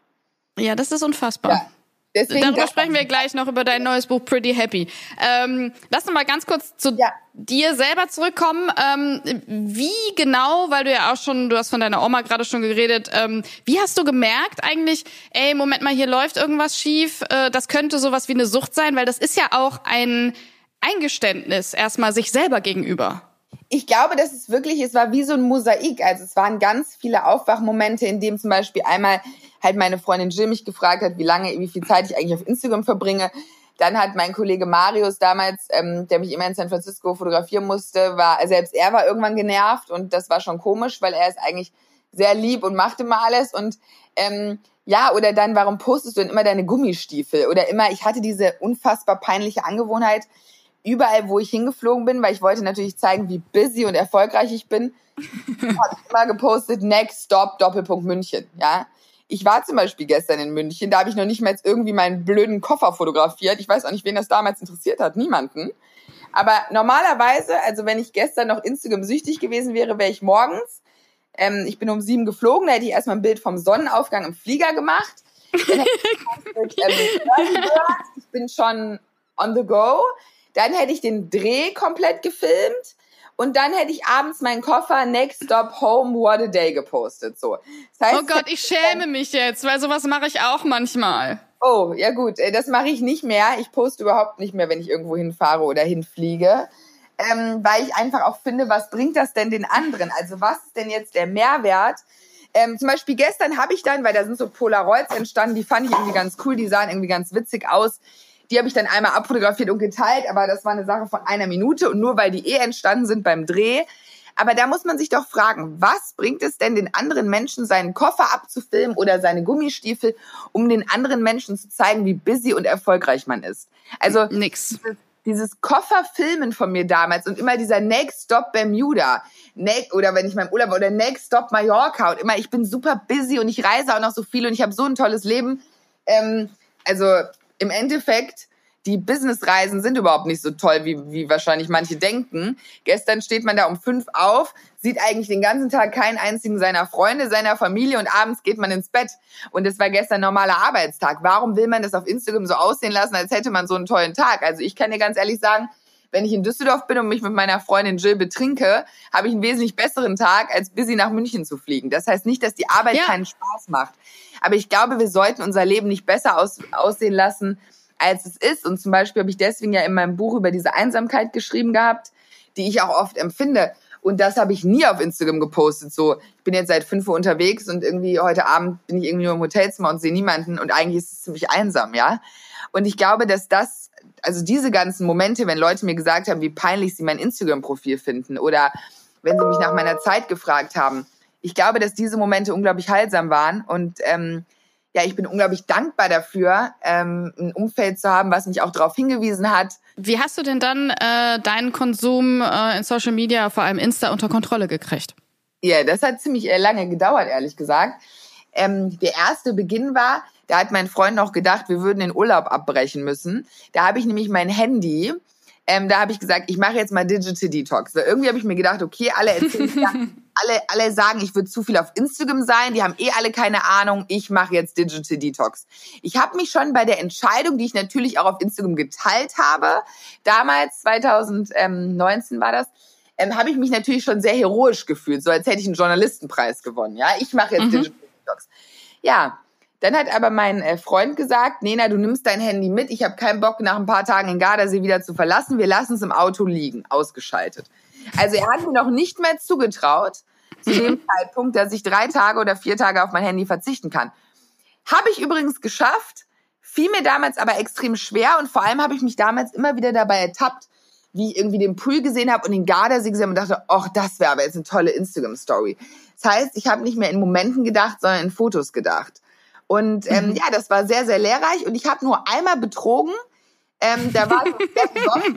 Ja, das ist unfassbar. Ja. Deswegen Darüber sprechen wir gleich noch über dein neues Buch Pretty Happy. Ähm, lass uns mal ganz kurz zu ja. dir selber zurückkommen. Ähm, wie genau, weil du ja auch schon, du hast von deiner Oma gerade schon geredet, ähm, wie hast du gemerkt eigentlich, ey, Moment mal, hier läuft irgendwas schief, äh, das könnte sowas wie eine Sucht sein, weil das ist ja auch ein Eingeständnis erstmal sich selber gegenüber ich glaube, dass es wirklich, es war wie so ein Mosaik. Also es waren ganz viele Aufwachmomente, in dem zum Beispiel einmal halt meine Freundin Jill mich gefragt hat, wie lange, wie viel Zeit ich eigentlich auf Instagram verbringe. Dann hat mein Kollege Marius damals, ähm, der mich immer in San Francisco fotografieren musste, war, selbst er war irgendwann genervt und das war schon komisch, weil er ist eigentlich sehr lieb und macht immer alles und ähm, ja, oder dann, warum postest du denn immer deine Gummistiefel? Oder immer, ich hatte diese unfassbar peinliche Angewohnheit, überall, wo ich hingeflogen bin, weil ich wollte natürlich zeigen, wie busy und erfolgreich ich bin, habe ich immer gepostet, next stop, Doppelpunkt München, ja. Ich war zum Beispiel gestern in München, da habe ich noch nicht mal jetzt irgendwie meinen blöden Koffer fotografiert. Ich weiß auch nicht, wen das damals interessiert hat, niemanden. Aber normalerweise, also wenn ich gestern noch Instagram süchtig gewesen wäre, wäre ich morgens, ähm, ich bin um sieben geflogen, da hätte ich erstmal ein Bild vom Sonnenaufgang im Flieger gemacht. Dann hätte ich, ähm, ich bin schon on the go. Dann hätte ich den Dreh komplett gefilmt und dann hätte ich abends meinen Koffer Next Stop Home What a Day gepostet. So. Das heißt, oh Gott, ich schäme mich jetzt, weil sowas mache ich auch manchmal. Oh, ja gut, äh, das mache ich nicht mehr. Ich poste überhaupt nicht mehr, wenn ich irgendwo hinfahre oder hinfliege. ähm, weil ich einfach auch finde, was bringt das denn den anderen? Also was ist denn jetzt der Mehrwert? Ähm, zum Beispiel gestern habe ich dann, weil da sind so Polaroids entstanden, die fand ich irgendwie ganz cool, die sahen irgendwie ganz witzig aus. Die habe ich dann einmal abfotografiert und geteilt, aber das war eine Sache von einer Minute und nur weil die eh entstanden sind beim Dreh. Aber da muss man sich doch fragen, was bringt es denn den anderen Menschen, seinen Koffer abzufilmen oder seine Gummistiefel, um den anderen Menschen zu zeigen, wie busy und erfolgreich man ist? Also nix. Dieses, Kofferfilmen von mir damals und immer dieser Next Stop Bermuda, Next, oder wenn ich meinem Urlaub oder Next Stop Mallorca und immer, ich bin super busy und ich reise auch noch so viel und ich habe so ein tolles Leben. Ähm, also im Endeffekt, die Businessreisen sind überhaupt nicht so toll, wie, wie wahrscheinlich manche denken. Gestern steht man da um fünf auf, sieht eigentlich den ganzen Tag keinen einzigen seiner Freunde, seiner Familie und abends geht man ins Bett. Und es war gestern normaler Arbeitstag. Warum will man das auf Instagram so aussehen lassen, als hätte man so einen tollen Tag? Also ich kann dir ganz ehrlich sagen, wenn ich in Düsseldorf bin und mich mit meiner Freundin Jill betrinke, habe ich einen wesentlich besseren Tag, als busy nach München zu fliegen. Das heißt nicht, dass die Arbeit ja. keinen Spaß macht. Aber ich glaube, wir sollten unser Leben nicht besser aus, aussehen lassen, als es ist. Und zum Beispiel habe ich deswegen ja in meinem Buch über diese Einsamkeit geschrieben gehabt, die ich auch oft empfinde. Und das habe ich nie auf Instagram gepostet. So, ich bin jetzt seit fünf Uhr unterwegs und irgendwie heute Abend bin ich irgendwie nur im Hotelzimmer und sehe niemanden und eigentlich ist es ziemlich einsam, ja. Und ich glaube, dass das, also diese ganzen Momente, wenn Leute mir gesagt haben, wie peinlich sie mein Instagram-Profil finden oder wenn sie mich nach meiner Zeit gefragt haben, ich glaube, dass diese Momente unglaublich heilsam waren und ähm, ja, ich bin unglaublich dankbar dafür, ähm, ein Umfeld zu haben, was mich auch darauf hingewiesen hat. Wie hast du denn dann äh, deinen Konsum äh, in Social Media, vor allem Insta, unter Kontrolle gekriegt? Ja, das hat ziemlich äh, lange gedauert, ehrlich gesagt. Ähm, der erste Beginn war, da hat mein Freund noch gedacht, wir würden den Urlaub abbrechen müssen. Da habe ich nämlich mein Handy ähm, da habe ich gesagt, ich mache jetzt mal Digital Detox. Weil irgendwie habe ich mir gedacht, okay, alle erzählen, alle, alle sagen, ich würde zu viel auf Instagram sein, die haben eh alle keine Ahnung, ich mache jetzt Digital Detox. Ich habe mich schon bei der Entscheidung, die ich natürlich auch auf Instagram geteilt habe, damals 2019 war das, ähm, habe ich mich natürlich schon sehr heroisch gefühlt, so als hätte ich einen Journalistenpreis gewonnen. Ja, ich mache jetzt mhm. Digital Detox. Ja, dann hat aber mein äh, Freund gesagt, Nena, du nimmst dein Handy mit. Ich habe keinen Bock, nach ein paar Tagen in Gardasee wieder zu verlassen. Wir lassen es im Auto liegen, ausgeschaltet. Also er hat mir noch nicht mehr zugetraut, zu dem Zeitpunkt, dass ich drei Tage oder vier Tage auf mein Handy verzichten kann. Habe ich übrigens geschafft, fiel mir damals aber extrem schwer und vor allem habe ich mich damals immer wieder dabei ertappt, wie ich irgendwie den Pool gesehen habe und den Gardasee gesehen und dachte, ach, das wäre aber jetzt eine tolle Instagram-Story. Das heißt, ich habe nicht mehr in Momenten gedacht, sondern in Fotos gedacht. Und ähm, mhm. ja, das war sehr, sehr lehrreich. Und ich habe nur einmal betrogen. Ähm, da war so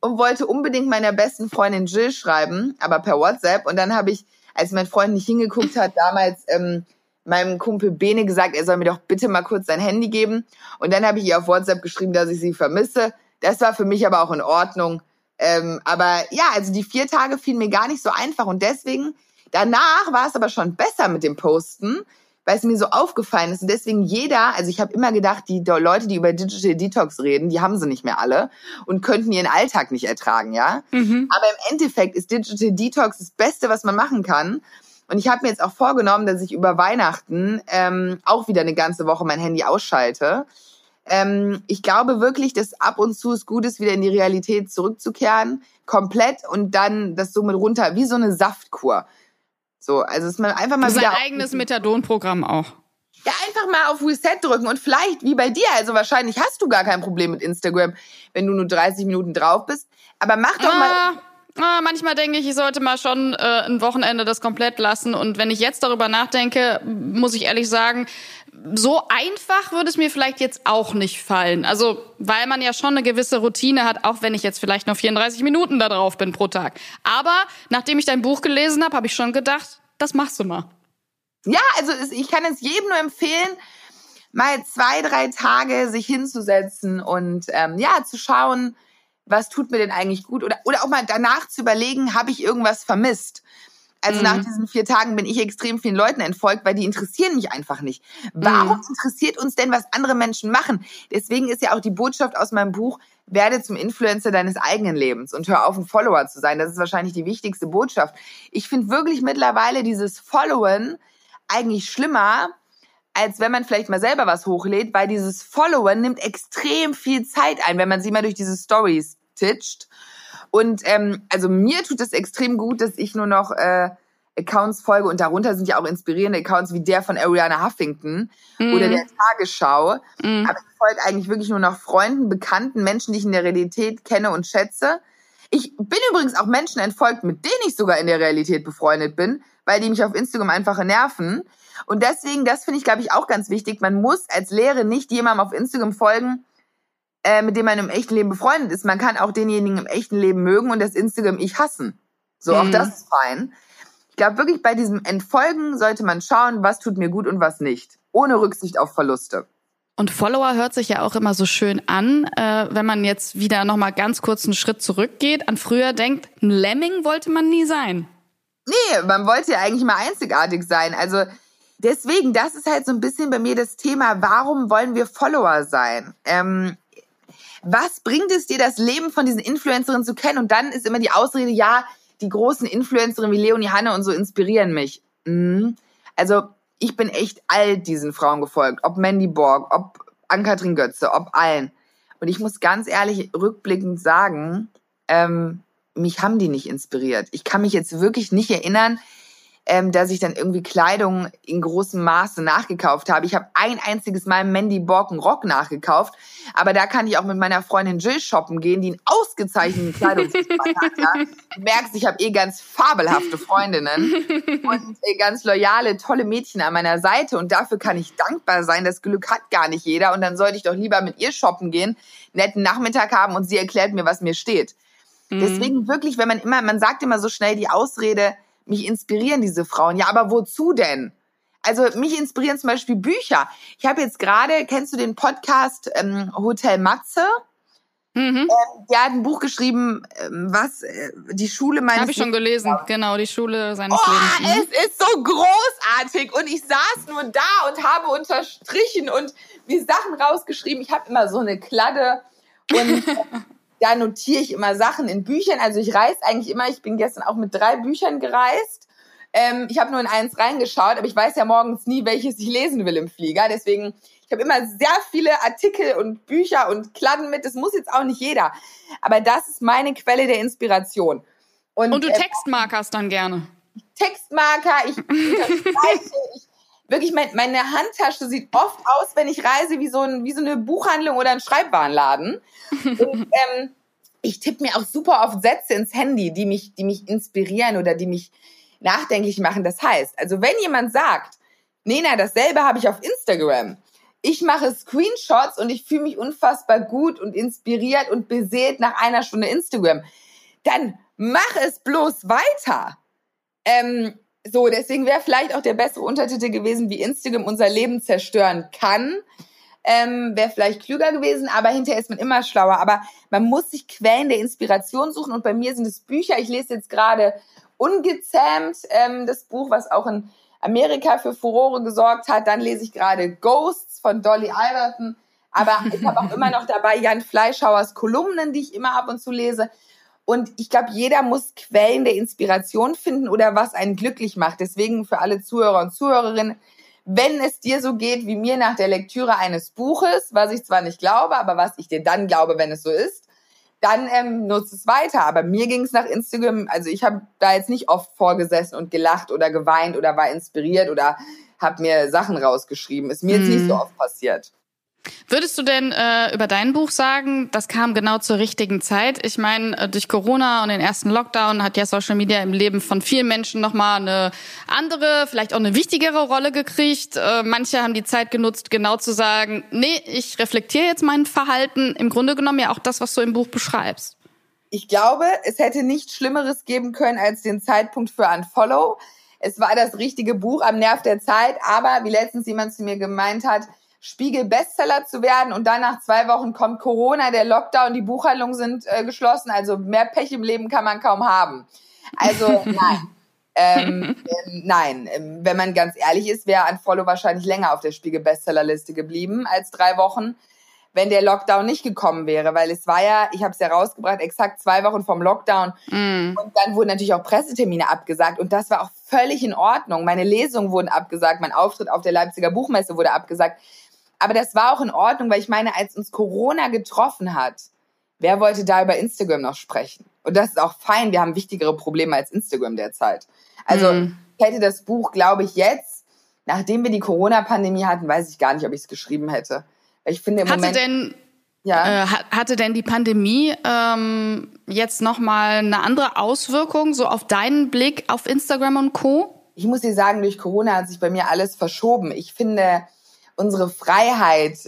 und wollte unbedingt meiner besten Freundin Jill schreiben, aber per WhatsApp. Und dann habe ich, als mein Freund nicht hingeguckt hat, damals ähm, meinem Kumpel Bene gesagt, er soll mir doch bitte mal kurz sein Handy geben. Und dann habe ich ihr auf WhatsApp geschrieben, dass ich sie vermisse. Das war für mich aber auch in Ordnung. Ähm, aber ja, also die vier Tage fielen mir gar nicht so einfach. Und deswegen, danach war es aber schon besser mit dem Posten, weil es mir so aufgefallen ist. Und deswegen jeder, also ich habe immer gedacht, die Leute, die über Digital Detox reden, die haben sie nicht mehr alle und könnten ihren Alltag nicht ertragen, ja. Mhm. Aber im Endeffekt ist Digital Detox das Beste, was man machen kann. Und ich habe mir jetzt auch vorgenommen, dass ich über Weihnachten ähm, auch wieder eine ganze Woche mein Handy ausschalte. Ähm, ich glaube wirklich, dass ab und zu es gut ist, wieder in die Realität zurückzukehren, komplett und dann das somit runter, wie so eine Saftkur. So, also ist man einfach mal. Sein eigenes Methadon-Programm auch. Ja, einfach mal auf Reset drücken und vielleicht wie bei dir. Also wahrscheinlich hast du gar kein Problem mit Instagram, wenn du nur 30 Minuten drauf bist. Aber mach doch ah. mal. Ah, manchmal denke ich, ich sollte mal schon äh, ein Wochenende das komplett lassen. Und wenn ich jetzt darüber nachdenke, muss ich ehrlich sagen, so einfach würde es mir vielleicht jetzt auch nicht fallen. Also, weil man ja schon eine gewisse Routine hat, auch wenn ich jetzt vielleicht nur 34 Minuten da drauf bin pro Tag. Aber nachdem ich dein Buch gelesen habe, habe ich schon gedacht, das machst du mal. Ja, also ich kann es jedem nur empfehlen, mal zwei, drei Tage sich hinzusetzen und ähm, ja, zu schauen, was tut mir denn eigentlich gut oder, oder auch mal danach zu überlegen, habe ich irgendwas vermisst? Also mhm. nach diesen vier Tagen bin ich extrem vielen Leuten entfolgt, weil die interessieren mich einfach nicht. Warum mhm. interessiert uns denn, was andere Menschen machen? Deswegen ist ja auch die Botschaft aus meinem Buch, werde zum Influencer deines eigenen Lebens und hör auf, ein Follower zu sein. Das ist wahrscheinlich die wichtigste Botschaft. Ich finde wirklich mittlerweile dieses Followen eigentlich schlimmer, als wenn man vielleicht mal selber was hochlädt, weil dieses Followen nimmt extrem viel Zeit ein, wenn man sie mal durch diese Stories titscht. Und ähm, also mir tut es extrem gut, dass ich nur noch äh, Accounts folge und darunter sind ja auch inspirierende Accounts wie der von Ariana Huffington mm. oder der Tagesschau. Mm. Aber ich folge eigentlich wirklich nur noch Freunden, Bekannten, Menschen, die ich in der Realität kenne und schätze. Ich bin übrigens auch Menschen entfolgt, mit denen ich sogar in der Realität befreundet bin, weil die mich auf Instagram einfach nerven. Und deswegen, das finde ich, glaube ich, auch ganz wichtig. Man muss als Lehre nicht jemandem auf Instagram folgen, äh, mit dem man im echten Leben befreundet ist. Man kann auch denjenigen im echten Leben mögen und das Instagram ich hassen. So, mhm. auch das ist fein. Ich glaube wirklich, bei diesem Entfolgen sollte man schauen, was tut mir gut und was nicht. Ohne Rücksicht auf Verluste. Und Follower hört sich ja auch immer so schön an, äh, wenn man jetzt wieder nochmal ganz kurz einen Schritt zurückgeht, an früher denkt, ein Lemming wollte man nie sein. Nee, man wollte ja eigentlich mal einzigartig sein. Also deswegen, das ist halt so ein bisschen bei mir das Thema, warum wollen wir Follower sein? Ähm, was bringt es dir, das Leben von diesen Influencerinnen zu kennen? Und dann ist immer die Ausrede, ja, die großen Influencerinnen wie Leonie Hanne und so inspirieren mich. Mhm. Also ich bin echt all diesen Frauen gefolgt, ob Mandy Borg, ob Ann-Kathrin Götze, ob allen. Und ich muss ganz ehrlich rückblickend sagen, ähm, mich haben die nicht inspiriert. Ich kann mich jetzt wirklich nicht erinnern, ähm, dass ich dann irgendwie Kleidung in großem Maße nachgekauft habe. Ich habe ein einziges Mal Mandy Borken Rock nachgekauft, aber da kann ich auch mit meiner Freundin Jill shoppen gehen, die einen ausgezeichneten Kleidungsgeschmack hat. Ja. Du merkst, ich habe eh ganz fabelhafte Freundinnen und eh ganz loyale, tolle Mädchen an meiner Seite und dafür kann ich dankbar sein. Das Glück hat gar nicht jeder und dann sollte ich doch lieber mit ihr shoppen gehen, netten Nachmittag haben und sie erklärt mir, was mir steht. Mhm. Deswegen wirklich, wenn man immer, man sagt immer so schnell die Ausrede, mich inspirieren diese Frauen. Ja, aber wozu denn? Also mich inspirieren zum Beispiel Bücher. Ich habe jetzt gerade, kennst du den Podcast ähm, Hotel Matze? Mhm. Ähm, der hat ein Buch geschrieben, ähm, was äh, die Schule meines Habe ich schon gelesen, Lebens. genau, die Schule seines oh, Lebens. Mhm. Es ist so großartig und ich saß nur da und habe unterstrichen und mir Sachen rausgeschrieben. Ich habe immer so eine Kladde und da notiere ich immer Sachen in Büchern. Also ich reise eigentlich immer, ich bin gestern auch mit drei Büchern gereist. Ähm, ich habe nur in eins reingeschaut, aber ich weiß ja morgens nie, welches ich lesen will im Flieger. Deswegen, ich habe immer sehr viele Artikel und Bücher und Kladden mit. Das muss jetzt auch nicht jeder. Aber das ist meine Quelle der Inspiration. Und, und du äh, Textmarkerst dann gerne. Textmarker, ich, ich wirklich mein, meine Handtasche sieht oft aus, wenn ich reise, wie so, ein, wie so eine Buchhandlung oder ein Schreibwarenladen. Und, ähm, ich tippe mir auch super oft Sätze ins Handy, die mich, die mich inspirieren oder die mich nachdenklich machen. Das heißt, also wenn jemand sagt, Nena, dasselbe habe ich auf Instagram. Ich mache Screenshots und ich fühle mich unfassbar gut und inspiriert und beseelt nach einer Stunde Instagram. Dann mach es bloß weiter. Ähm, so, deswegen wäre vielleicht auch der bessere Untertitel gewesen, wie Instagram unser Leben zerstören kann. Ähm, wäre vielleicht klüger gewesen, aber hinterher ist man immer schlauer. Aber man muss sich Quellen der Inspiration suchen und bei mir sind es Bücher. Ich lese jetzt gerade Ungezähmt, ähm, das Buch, was auch in Amerika für Furore gesorgt hat. Dann lese ich gerade Ghosts von Dolly Alderton. Aber ich habe auch immer noch dabei Jan Fleischhauers Kolumnen, die ich immer ab und zu lese. Und ich glaube, jeder muss Quellen der Inspiration finden oder was einen glücklich macht. Deswegen für alle Zuhörer und Zuhörerinnen, wenn es dir so geht wie mir nach der Lektüre eines Buches, was ich zwar nicht glaube, aber was ich dir dann glaube, wenn es so ist, dann ähm, nutze es weiter. Aber mir ging es nach Instagram, also ich habe da jetzt nicht oft vorgesessen und gelacht oder geweint oder war inspiriert oder habe mir Sachen rausgeschrieben. Ist mir mhm. jetzt nicht so mhm. oft passiert. Würdest du denn äh, über dein Buch sagen, das kam genau zur richtigen Zeit? Ich meine, äh, durch Corona und den ersten Lockdown hat ja Social Media im Leben von vielen Menschen nochmal eine andere, vielleicht auch eine wichtigere Rolle gekriegt. Äh, manche haben die Zeit genutzt, genau zu sagen, nee, ich reflektiere jetzt mein Verhalten. Im Grunde genommen ja auch das, was du im Buch beschreibst. Ich glaube, es hätte nichts Schlimmeres geben können als den Zeitpunkt für Unfollow. Es war das richtige Buch am Nerv der Zeit, aber wie letztens jemand zu mir gemeint hat, Spiegel-Bestseller zu werden und dann nach zwei Wochen kommt Corona, der Lockdown, die Buchhandlungen sind äh, geschlossen. Also mehr Pech im Leben kann man kaum haben. Also nein. ähm, ähm, nein, ähm, wenn man ganz ehrlich ist, wäre ein Follow wahrscheinlich länger auf der Spiegel-Bestsellerliste geblieben als drei Wochen, wenn der Lockdown nicht gekommen wäre, weil es war ja, ich habe es ja rausgebracht, exakt zwei Wochen vom Lockdown mm. und dann wurden natürlich auch Pressetermine abgesagt und das war auch völlig in Ordnung. Meine Lesungen wurden abgesagt, mein Auftritt auf der Leipziger Buchmesse wurde abgesagt. Aber das war auch in Ordnung, weil ich meine, als uns Corona getroffen hat, wer wollte da über Instagram noch sprechen? Und das ist auch fein. Wir haben wichtigere Probleme als Instagram derzeit. Also mhm. ich hätte das Buch, glaube ich, jetzt, nachdem wir die Corona-Pandemie hatten, weiß ich gar nicht, ob ich es geschrieben hätte. Ich finde im hatte Moment. Denn ja. Äh, hatte denn die Pandemie ähm, jetzt nochmal eine andere Auswirkung so auf deinen Blick auf Instagram und Co? Ich muss dir sagen, durch Corona hat sich bei mir alles verschoben. Ich finde, unsere Freiheit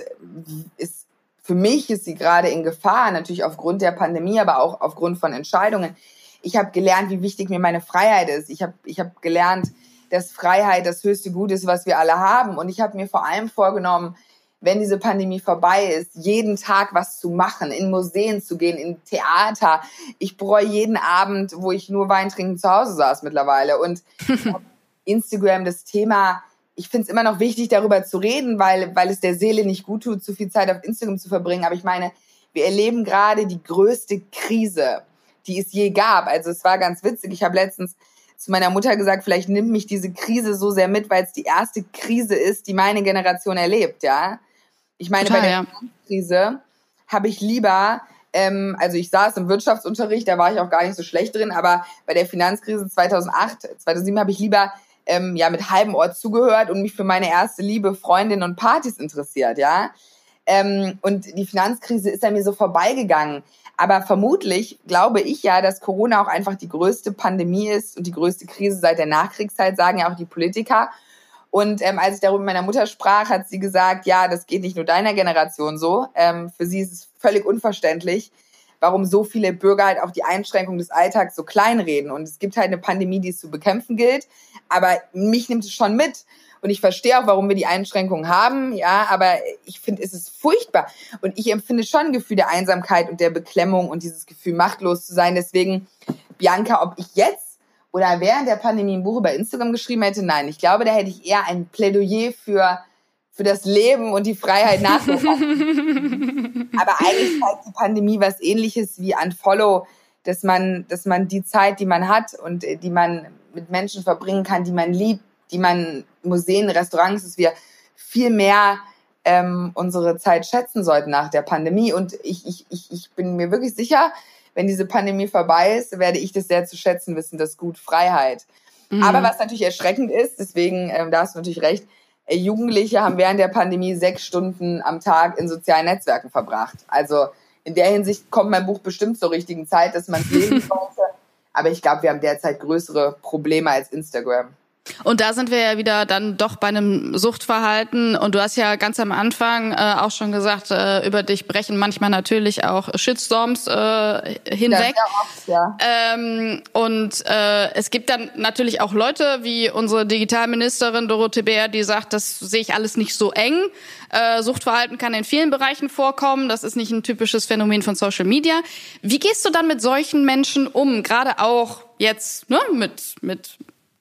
ist, für mich ist sie gerade in Gefahr, natürlich aufgrund der Pandemie, aber auch aufgrund von Entscheidungen. Ich habe gelernt, wie wichtig mir meine Freiheit ist. Ich habe ich hab gelernt, dass Freiheit das höchste Gut ist, was wir alle haben. Und ich habe mir vor allem vorgenommen, wenn diese Pandemie vorbei ist, jeden Tag was zu machen, in Museen zu gehen, in Theater. Ich bereue jeden Abend, wo ich nur Wein trinken zu Hause saß mittlerweile. Und Instagram, das Thema, ich finde es immer noch wichtig, darüber zu reden, weil, weil es der Seele nicht gut tut, zu viel Zeit auf Instagram zu verbringen. Aber ich meine, wir erleben gerade die größte Krise, die es je gab. Also es war ganz witzig. Ich habe letztens zu meiner Mutter gesagt, vielleicht nimmt mich diese Krise so sehr mit, weil es die erste Krise ist, die meine Generation erlebt, ja. Ich meine, Total, bei der ja. Krise habe ich lieber, ähm, also ich saß im Wirtschaftsunterricht, da war ich auch gar nicht so schlecht drin, aber bei der Finanzkrise 2008, 2007 habe ich lieber ähm, ja mit halbem Ohr zugehört und mich für meine erste Liebe, Freundin und Partys interessiert, ja. Ähm, und die Finanzkrise ist an mir so vorbeigegangen. Aber vermutlich glaube ich ja, dass Corona auch einfach die größte Pandemie ist und die größte Krise seit der Nachkriegszeit, sagen ja auch die Politiker. Und ähm, als ich darüber mit meiner Mutter sprach, hat sie gesagt, ja, das geht nicht nur deiner Generation so. Ähm, für sie ist es völlig unverständlich, warum so viele Bürger halt auch die Einschränkung des Alltags so kleinreden. Und es gibt halt eine Pandemie, die es zu bekämpfen gilt. Aber mich nimmt es schon mit. Und ich verstehe auch, warum wir die Einschränkungen haben, ja, aber ich finde, es ist furchtbar. Und ich empfinde schon ein Gefühl der Einsamkeit und der Beklemmung und dieses Gefühl, machtlos zu sein. Deswegen, Bianca, ob ich jetzt oder während der Pandemie ein Buch über Instagram geschrieben hätte, nein. Ich glaube, da hätte ich eher ein Plädoyer für, für das Leben und die Freiheit nachgedacht. Aber eigentlich zeigt die Pandemie was ähnliches wie ein Follow, dass man, dass man die Zeit, die man hat und äh, die man mit Menschen verbringen kann, die man liebt, die man Museen, Restaurants, dass wir viel mehr ähm, unsere Zeit schätzen sollten nach der Pandemie. Und ich, ich, ich, ich bin mir wirklich sicher, wenn diese Pandemie vorbei ist, werde ich das sehr zu schätzen wissen, das Gut Freiheit. Mhm. Aber was natürlich erschreckend ist, deswegen, ähm, da hast du natürlich recht, Jugendliche haben während der Pandemie sechs Stunden am Tag in sozialen Netzwerken verbracht. Also in der Hinsicht kommt mein Buch bestimmt zur richtigen Zeit, dass man es lesen sollte. Aber ich glaube, wir haben derzeit größere Probleme als Instagram. Und da sind wir ja wieder dann doch bei einem Suchtverhalten. Und du hast ja ganz am Anfang äh, auch schon gesagt, äh, über dich brechen manchmal natürlich auch Shitstorms äh, hinweg. Ja, oft, ja. Ähm, und äh, es gibt dann natürlich auch Leute wie unsere Digitalministerin Dorothee Bär, die sagt, das sehe ich alles nicht so eng. Äh, Suchtverhalten kann in vielen Bereichen vorkommen. Das ist nicht ein typisches Phänomen von Social Media. Wie gehst du dann mit solchen Menschen um? Gerade auch jetzt ne, mit, mit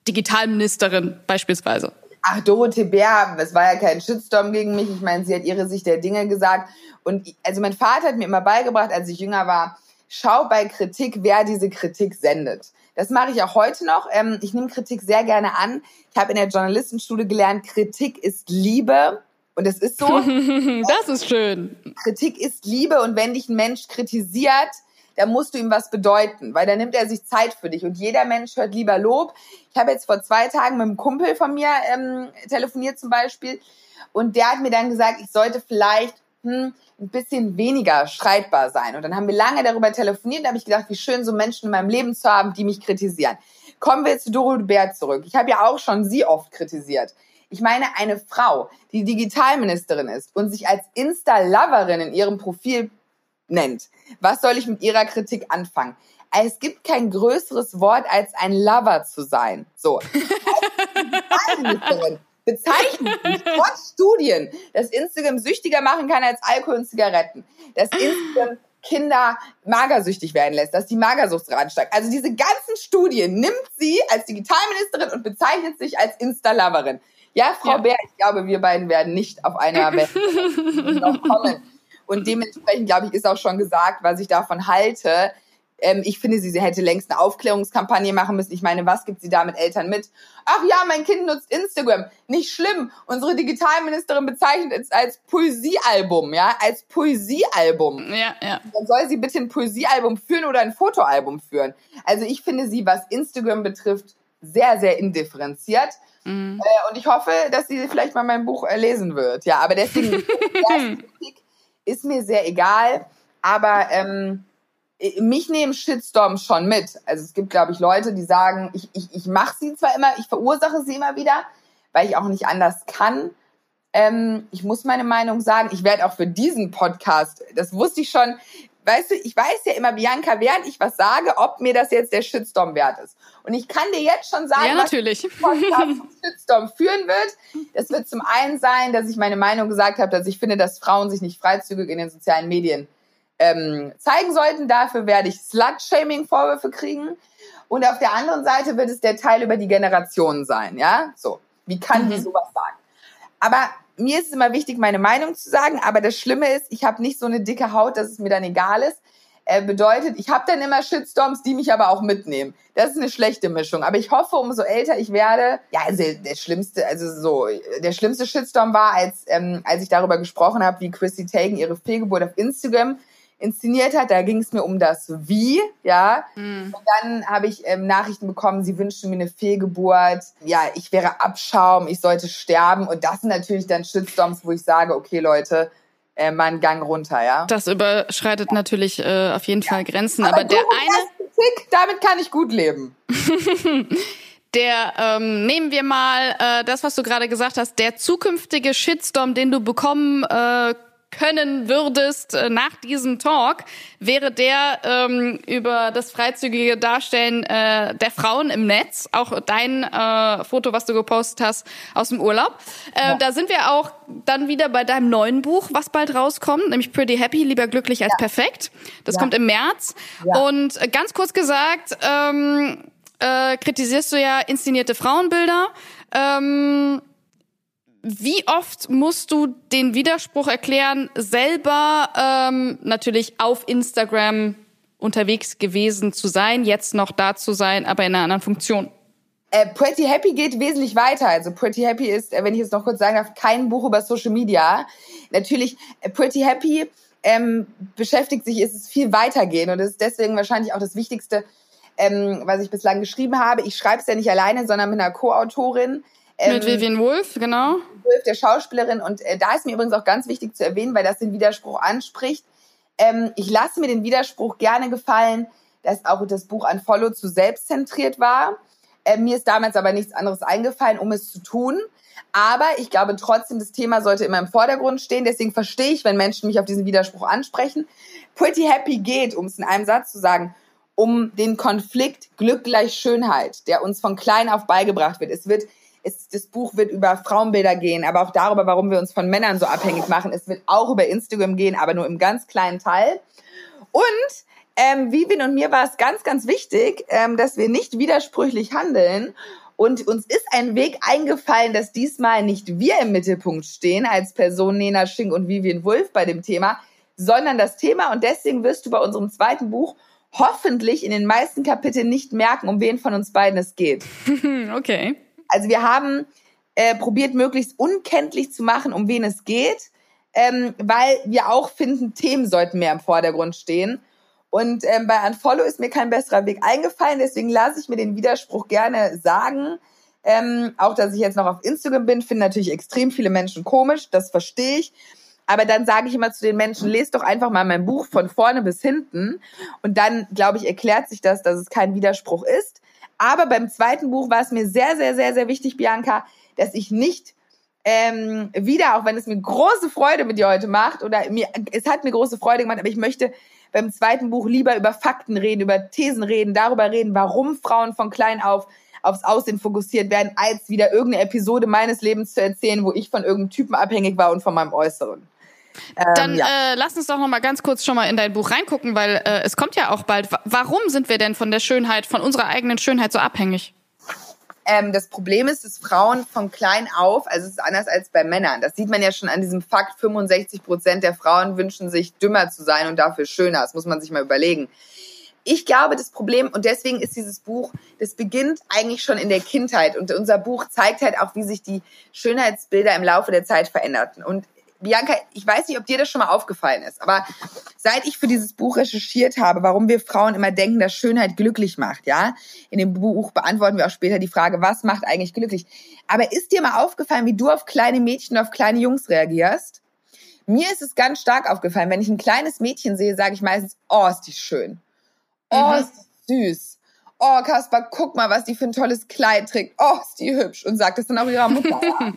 Digitalministerin beispielsweise? Ach, Dorothee Bär, es war ja kein Shitstorm gegen mich. Ich meine, sie hat ihre Sicht der Dinge gesagt. Und also mein Vater hat mir immer beigebracht, als ich jünger war, schau bei Kritik, wer diese Kritik sendet. Das mache ich auch heute noch. Ähm, ich nehme Kritik sehr gerne an. Ich habe in der Journalistenschule gelernt, Kritik ist Liebe. Und es ist so. das ist schön. Kritik ist Liebe. Und wenn dich ein Mensch kritisiert, da musst du ihm was bedeuten, weil da nimmt er sich Zeit für dich. Und jeder Mensch hört lieber Lob. Ich habe jetzt vor zwei Tagen mit einem Kumpel von mir ähm, telefoniert zum Beispiel und der hat mir dann gesagt, ich sollte vielleicht hm, ein bisschen weniger streitbar sein. Und dann haben wir lange darüber telefoniert. Da habe ich gedacht, wie schön, so Menschen in meinem Leben zu haben, die mich kritisieren. Kommen wir zu Doro Bär zurück. Ich habe ja auch schon sie oft kritisiert. Ich meine, eine Frau, die Digitalministerin ist und sich als Insta-Loverin in ihrem Profil nennt. Was soll ich mit ihrer Kritik anfangen? Es gibt kein größeres Wort, als ein Lover zu sein. So. bezeichnet trotz Studien, dass Instagram süchtiger machen kann als Alkohol und Zigaretten. Dass Instagram Kinder magersüchtig werden lässt, dass die Magersuchtsrate steigt. Also diese ganzen Studien nimmt sie als Digitalministerin und bezeichnet sich als Insta-Loverin. Ja, Frau ja. Bär, ich glaube, wir beiden werden nicht auf einer Welt noch kommen. Und dementsprechend, glaube ich, ist auch schon gesagt, was ich davon halte. Ähm, ich finde, sie, sie hätte längst eine Aufklärungskampagne machen müssen. Ich meine, was gibt sie da mit Eltern mit? Ach ja, mein Kind nutzt Instagram. Nicht schlimm. Unsere Digitalministerin bezeichnet es als Poesiealbum, ja, als Poesiealbum. Ja, ja. Dann soll sie bitte ein Poesiealbum führen oder ein Fotoalbum führen. Also ich finde sie, was Instagram betrifft, sehr, sehr indifferenziert. Mhm. Äh, und ich hoffe, dass sie vielleicht mal mein Buch äh, lesen wird. Ja, aber deswegen ist mir sehr egal. Aber ähm, mich nehmen Shitstorms schon mit. Also es gibt, glaube ich, Leute, die sagen, ich, ich, ich mache sie zwar immer, ich verursache sie immer wieder, weil ich auch nicht anders kann. Ähm, ich muss meine Meinung sagen. Ich werde auch für diesen Podcast, das wusste ich schon, weißt du, ich weiß ja immer, Bianca, während ich was sage, ob mir das jetzt der Shitstorm wert ist. Und ich kann dir jetzt schon sagen, ja, natürlich. was zum Shitstorm führen wird. Das wird zum einen sein, dass ich meine Meinung gesagt habe, dass ich finde, dass Frauen sich nicht freizügig in den sozialen Medien ähm, zeigen sollten. Dafür werde ich Slut-Shaming-Vorwürfe kriegen. Und auf der anderen Seite wird es der Teil über die Generationen sein, ja? So. Wie kann mhm. die sowas sagen? Aber mir ist es immer wichtig, meine Meinung zu sagen. Aber das Schlimme ist, ich habe nicht so eine dicke Haut, dass es mir dann egal ist. Äh, bedeutet, ich habe dann immer Shitstorms, die mich aber auch mitnehmen. Das ist eine schlechte Mischung. Aber ich hoffe, umso älter ich werde, ja, also der schlimmste, also so, der schlimmste Shitstorm war, als ähm, als ich darüber gesprochen habe, wie Chrissy Teigen ihre Fehlgeburt auf Instagram inszeniert hat. Da ging es mir um das Wie, ja. Mhm. Und dann habe ich ähm, Nachrichten bekommen, sie wünschten mir eine Fehlgeburt. Ja, ich wäre Abschaum, ich sollte sterben. Und das sind natürlich dann Shitstorms, wo ich sage, okay, Leute, äh, mal einen Gang runter, ja. Das überschreitet ja. natürlich äh, auf jeden ja. Fall Grenzen. Aber, aber der eine. Kritik, damit kann ich gut leben. der, ähm, nehmen wir mal äh, das, was du gerade gesagt hast, der zukünftige Shitstorm, den du bekommen äh, können würdest äh, nach diesem Talk, wäre der ähm, über das freizügige Darstellen äh, der Frauen im Netz, auch dein äh, Foto, was du gepostet hast aus dem Urlaub. Äh, ja. Da sind wir auch dann wieder bei deinem neuen Buch, was bald rauskommt, nämlich Pretty Happy, lieber glücklich als ja. perfekt. Das ja. kommt im März. Und äh, ganz kurz gesagt, ähm, äh, kritisierst du ja inszenierte Frauenbilder. Ähm, wie oft musst du den Widerspruch erklären, selber ähm, natürlich auf Instagram unterwegs gewesen zu sein, jetzt noch da zu sein, aber in einer anderen Funktion? Äh, Pretty Happy geht wesentlich weiter. Also Pretty Happy ist, äh, wenn ich jetzt noch kurz sagen darf, kein Buch über Social Media. Natürlich, äh, Pretty Happy ähm, beschäftigt sich, ist es viel weitergehen und ist deswegen wahrscheinlich auch das Wichtigste, ähm, was ich bislang geschrieben habe. Ich schreibe es ja nicht alleine, sondern mit einer Co-Autorin, ähm, Mit Vivian Wolf, genau. Wolf, der Schauspielerin. Und äh, da ist mir übrigens auch ganz wichtig zu erwähnen, weil das den Widerspruch anspricht. Ähm, ich lasse mir den Widerspruch gerne gefallen, dass auch das Buch an Follow zu selbstzentriert war. Äh, mir ist damals aber nichts anderes eingefallen, um es zu tun. Aber ich glaube trotzdem, das Thema sollte immer im Vordergrund stehen. Deswegen verstehe ich, wenn Menschen mich auf diesen Widerspruch ansprechen. Pretty Happy geht, um es in einem Satz zu sagen, um den Konflikt Glück gleich Schönheit, der uns von klein auf beigebracht wird. Es wird es, das Buch wird über Frauenbilder gehen, aber auch darüber, warum wir uns von Männern so abhängig machen. Es wird auch über Instagram gehen, aber nur im ganz kleinen Teil. Und ähm, Vivian und mir war es ganz, ganz wichtig, ähm, dass wir nicht widersprüchlich handeln. Und uns ist ein Weg eingefallen, dass diesmal nicht wir im Mittelpunkt stehen als Person Nena Schink und Vivian Wulff bei dem Thema, sondern das Thema. Und deswegen wirst du bei unserem zweiten Buch hoffentlich in den meisten Kapiteln nicht merken, um wen von uns beiden es geht. okay. Also wir haben äh, probiert, möglichst unkenntlich zu machen, um wen es geht, ähm, weil wir auch finden, Themen sollten mehr im Vordergrund stehen. Und ähm, bei Unfollow ist mir kein besserer Weg eingefallen, deswegen lasse ich mir den Widerspruch gerne sagen. Ähm, auch, dass ich jetzt noch auf Instagram bin, finden natürlich extrem viele Menschen komisch, das verstehe ich. Aber dann sage ich immer zu den Menschen, lest doch einfach mal mein Buch von vorne bis hinten. Und dann, glaube ich, erklärt sich das, dass es kein Widerspruch ist. Aber beim zweiten Buch war es mir sehr, sehr, sehr, sehr wichtig, Bianca, dass ich nicht ähm, wieder, auch wenn es mir große Freude mit dir heute macht, oder mir, es hat mir große Freude gemacht, aber ich möchte beim zweiten Buch lieber über Fakten reden, über Thesen reden, darüber reden, warum Frauen von klein auf aufs Aussehen fokussiert werden, als wieder irgendeine Episode meines Lebens zu erzählen, wo ich von irgendeinem Typen abhängig war und von meinem Äußeren. Dann ähm, ja. äh, lass uns doch noch mal ganz kurz schon mal in dein Buch reingucken, weil äh, es kommt ja auch bald. Warum sind wir denn von der Schönheit, von unserer eigenen Schönheit so abhängig? Ähm, das Problem ist, dass Frauen von klein auf, also es ist anders als bei Männern. Das sieht man ja schon an diesem Fakt, 65 Prozent der Frauen wünschen sich dümmer zu sein und dafür schöner. Das muss man sich mal überlegen. ich glaube, das Problem, und deswegen ist dieses Buch, das beginnt eigentlich schon in der Kindheit. Und unser Buch zeigt halt auch, wie sich die Schönheitsbilder im Laufe der Zeit veränderten. Und Bianca, ich weiß nicht, ob dir das schon mal aufgefallen ist, aber seit ich für dieses Buch recherchiert habe, warum wir Frauen immer denken, dass Schönheit glücklich macht, ja, in dem Buch beantworten wir auch später die Frage, was macht eigentlich glücklich? Aber ist dir mal aufgefallen, wie du auf kleine Mädchen und auf kleine Jungs reagierst? Mir ist es ganz stark aufgefallen, wenn ich ein kleines Mädchen sehe, sage ich meistens, oh, ist die schön. Oh, mhm. ist die süß. Oh, Kaspar, guck mal, was die für ein tolles Kleid trägt. Oh, ist die hübsch. Und sagt das dann auch ihrer Mutter.